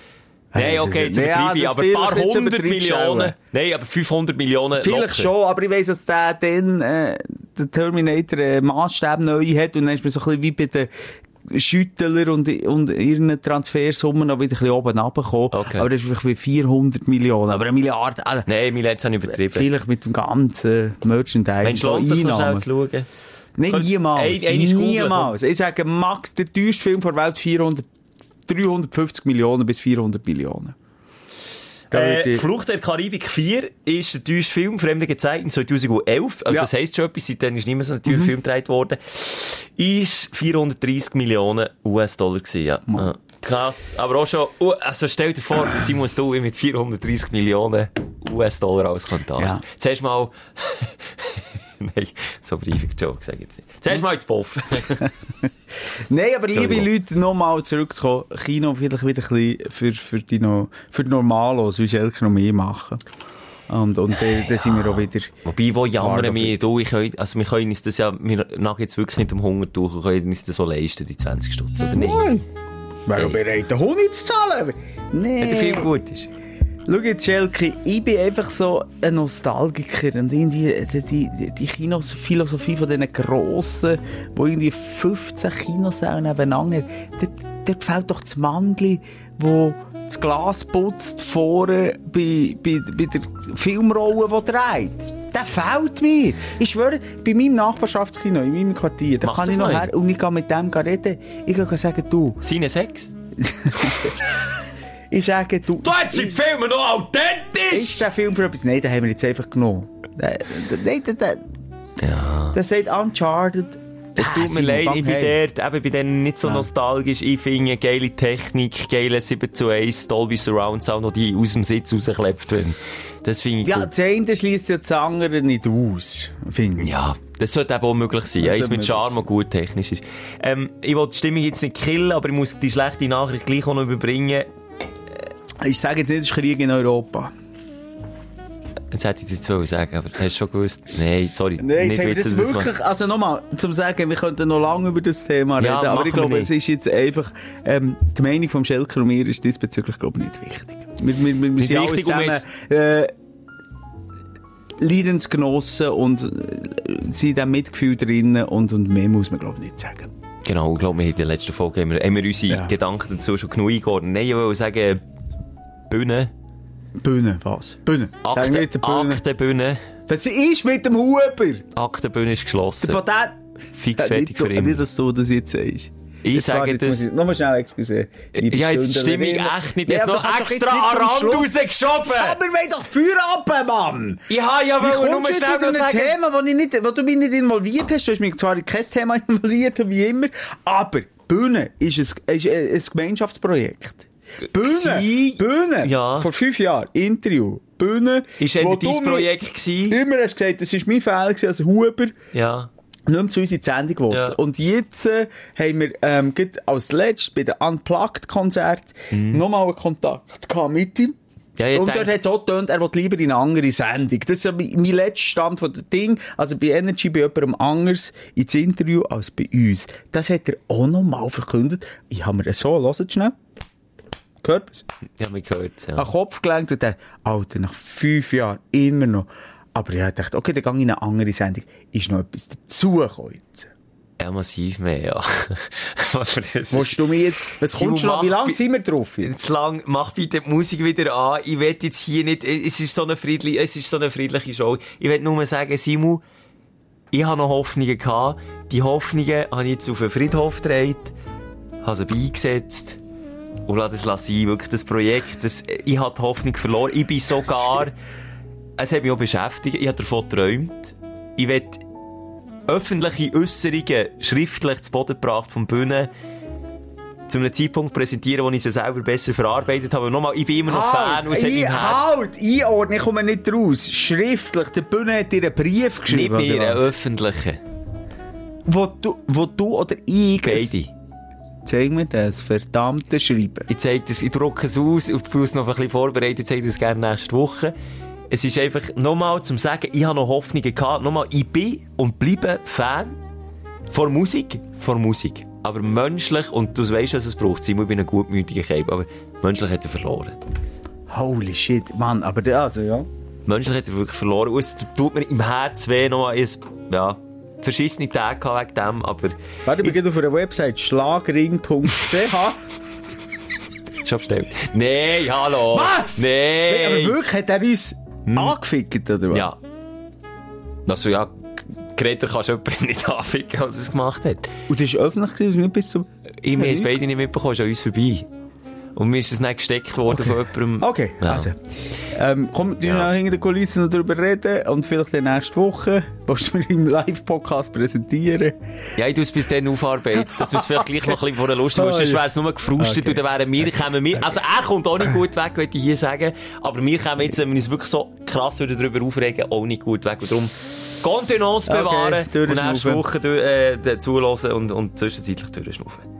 Nein, okay, jetzt übertreibe ich, aber ein paar hundert Millionen. Nein, aber 500 Millionen Vielleicht locker. schon, aber ich weiss, dass der dann, äh, der Terminator, äh, Maßstab neu hat und dann ist man so ein bisschen wie bei den Schüttler und, und ihren Transfersummen noch wieder ein bisschen oben runtergekommen. Okay. Aber das ist vielleicht bei 400 Millionen. Aber eine Milliarde, äh, Nein, habe ich übertrieben. vielleicht mit dem ganzen Merchandise. Mensch, lohnt sich noch schnell zu schauen? Nein, niemals. Ein- niemals. Ich sage, Max, der teuerste Film der Welt 400 350 Millionen bis 400 Millionen. Äh, Flucht der Karibik 4 ist der deutsche Film, Fremde Gezeiten, 2011. Also Ja. das heisst schon etwas, seitdem ist nicht mehr so ein teurer Film gedreht worden. Ist 430 Millionen US-Dollar gewesen, ja. Krass. Aber auch schon, uh, also stell dir vor, Simon Stui mit 430 Millionen US-Dollar als Kontant. Ja. Zuerst mal, nein, so briefig Joke sage ich jetzt nicht. Zuerst mal ins Boff. Nein, aber liebe. Leute, nochmal zurückzukommen. Kino vielleicht wieder ein bisschen für, für die, no, für die Normalos, wie Schelke noch mehr machen. Und, und dann, dann sind wir auch wieder... Wobei, wo jammern wir, du, ich also wir können uns das ja, wir nagen jetzt wirklich nicht um Hunger durch und können uns das so leisten, die 20 Stutz, oder nicht? Wäre bereit, den Honig zu zahlen? Nee. Wenn der Film gut ist. Schau jetzt, Schelke, ich bin einfach so ein Nostalgiker und irgendwie die, die, die Kinophilosophie von diesen Grossen, wo irgendwie 15 Kinosäle nebeneinander dort, dort fällt doch das Mandli, wo das Glas putzt vorne bei, bei, bei der Filmrolle, die dreht. Der fehlt mir. Ich schwöre, bei meinem Nachbarschaftskino, in meinem Quartier, da Macht kann ich noch her und ich kann mit dem reden. Ich kann sagen, du, Seine Sex? ich sage, du... Du hast die Filme noch authentisch! Ist der Film für etwas? Nein, den haben wir jetzt einfach genommen. Der- Nein, der, der, Ja. der sagt Uncharted. Es tut mir leid, ich bin hey. dort, eben bei denen nicht so Ja. nostalgisch. Ich finde geile Technik, geile 7 zu 1, Dolby Surround Sound, noch die aus dem Sitz rausklebt werden. Das finde ich Ja, gut. das eine schließt ja das andere nicht aus, finde ich. Ja, das sollte eben auch möglich sein. Das Eins sollte mit Charme und gut technisch ist. Ähm, ich will die Stimmung jetzt nicht killen, aber ich muss die schlechte Nachricht gleich auch noch überbringen. Ich sage jetzt nicht, es ist Krieg in Europa. Jetzt hätte ich dir wollen sagen, aber hast du schon gewusst? Nein, sorry. Nein, jetzt haben wir das wirklich, also nochmal, zum sagen, wir könnten noch lange über das Thema Ja, reden, aber ich glaube, es ist jetzt einfach, ähm, die Meinung vom Schelker und mir ist diesbezüglich, glaube ich, nicht wichtig. Wir, wir, wir, wir sind alle zusammen, äh, Leidensgenossen und äh, sind in diesem Mitgefühl drinnen und, und mehr muss man, glaube ich, nicht sagen. Genau, ich glaube, wir haben in der letzten Folge haben wir, haben wir unsere Ja. Gedanken dazu schon genug eingeordnet. Nein, ich will sagen, Bühne. Bühne, was? Bühne. Nicht der Bühne. Aktenbühne. Was ist mit dem Huber? Aktenbühne ist Der geschlossen. Patent. Fix Äh, fertig nicht, für Nicht, immer. dass du das jetzt sagst. Ich Jetzt sage das- Nochmal schnell, excuse. Ja, jetzt stimme ich echt nicht. Ja, Jetzt noch extra nicht an Rand rausgeschoben. Aber wir doch Feuer ab, Mann! Ich habe ja wollen nur schnell noch sagen... Thema, wo, ich nicht, wo du mich nicht involviert hast? Du hast mich zwar in kein Thema involviert, wie immer, aber Bühne ist ein, ist ein Gemeinschaftsprojekt. Bühne, Bühne, Ja. vor fünf Jahren, Interview, Bühne. Ist wo dein Projekt gewesen? Immer hast du gesagt, das ist mein Fehler gewesen als Huber. Ja. nicht mehr zu uns in die Sendung gewollt. Ja. Und jetzt äh, haben wir ähm, als letztes bei dem Unplugged-Konzert nochmal einen Kontakt gehabt mit ihm. Mhm. Ja, und dort hat es auch getönt, er will lieber in eine andere Sendung. Das ist ja mein, mein letzter Stand von dem Ding. Also bei Energy bei jemandem anders ins Interview als bei uns. Das hat er auch nochmal verkündet. Ich habe mir das so, hört schnell. Gehört es? Ja, man hört ja. An Kopf gelenkt und dann, Alter, nach fünf Jahren immer noch. Aber ich dachte, okay, dann gehe ich in eine andere Sendung. Ist noch etwas dazugekommen jetzt? Ja, massiv mehr, ja. Ist- du mir jetzt, was kommst du noch, wie lange sind wir drauf? jetzt? Jetzt lang, mach bitte die Musik wieder an. Ich will jetzt hier nicht, es ist so eine friedliche, es ist so eine friedliche Show. Ich will nur sagen, Simu, ich habe noch Hoffnungen gehabt. Die Hoffnungen habe ich jetzt auf den Friedhof gedreht, habe sie beigesetzt und lasse das sein. Wirklich, das Projekt, das, ich habe die Hoffnung verloren. Ich bin sogar, es hat mich auch beschäftigt, ich habe davon geträumt. Ich will öffentliche Äußerungen schriftlich zu Boden gebracht vom Bühne zu einem Zeitpunkt präsentieren, wo ich sie selber besser verarbeitet habe. Nochmal, ich bin immer noch Fan und es hat Herz halt, einordnen, ich komme nicht raus. Schriftlich, der Bühne hat dir einen Brief nicht geschrieben. mehr oder einen öffentlichen. Wo du, wo du oder ich... Beide. Zeig mir das verdammte Schreiben. Ich zeige das, ich drucke es aus, ich bin noch ein bisschen vorbereitet, ich zeige das gerne nächste Woche. Es ist einfach, nochmal zum sagen, ich habe noch Hoffnungen gehabt, nochmal, ich bin und bleibe Fan von Musik, von Musik. Aber menschlich, und du weißt, was es braucht, Simon, ich bin ein gutmütiger Kerl, aber menschlich hat er verloren. Holy shit, Mann, aber der, also, ja. Menschlich hat er wirklich verloren. Und es tut mir im Herz weh, nochmal, ja, verschissene Tage wegen dem, aber Warte, ich bin gerade auf einer Website schlagring.ch. schon bestellt. Nein, hallo! Was? Nein! Aber wirklich, hat er uns angefickt, oder was? Ja. Also ja, Greta kannst du jemanden nicht anficken, als er es gemacht hat. Und das war öffentlich, gewesen, also nicht bis zum... Ich, wir haben es beide nicht mitbekommen, ist an uns vorbei. Und mir ist es nicht gesteckt worden Okay. von jemandem. Okay, Ja. also. Ähm, komm, du Ja. noch hinter den Kulissen noch darüber reden und vielleicht dann nächste Woche du mir im Live-Podcast präsentieren. Ja, ich tue es bis dann aufarbeiten, dass wir es vielleicht gleich noch ein bisschen vor der Lust haben. Oh, Sonst wäre es nur gefrustet Okay. und dann wären wir, kämen wir, also er kommt auch nicht gut weg, würde ich hier sagen, aber wir kämen jetzt, wenn wir uns wirklich so krass würden darüber aufregen, auch nicht gut weg. Und darum, Kontenance Okay, bewahren und durchschnaufen. nächste Woche äh, zuhören und, und zwischenzeitlich durchschnaufen.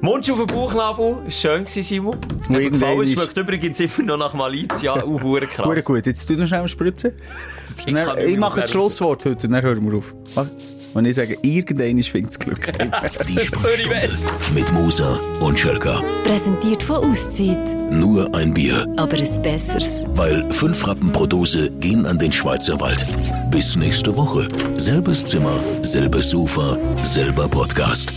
Mund auf den Bauchnabel, schön gewesen, Simon. Gefallen. Es ist- schmeckt übrigens immer noch nach Malizia, auch hure krass. Gut, gut, jetzt tu noch schnell spritzen. Ich Dann, ich, mache das. Schlusswort heute und dann hören wir auf. Und ich sage, irgendein findet das Glück. Die Sprechstunde mit Musa und Schelka. Präsentiert von Auszeit. Nur ein Bier, Aber ein besseres. weil fünf Rappen pro Dose gehen an den Schweizer Wald. Bis nächste Woche. Selbes Zimmer, selbes Sofa, selber Podcast.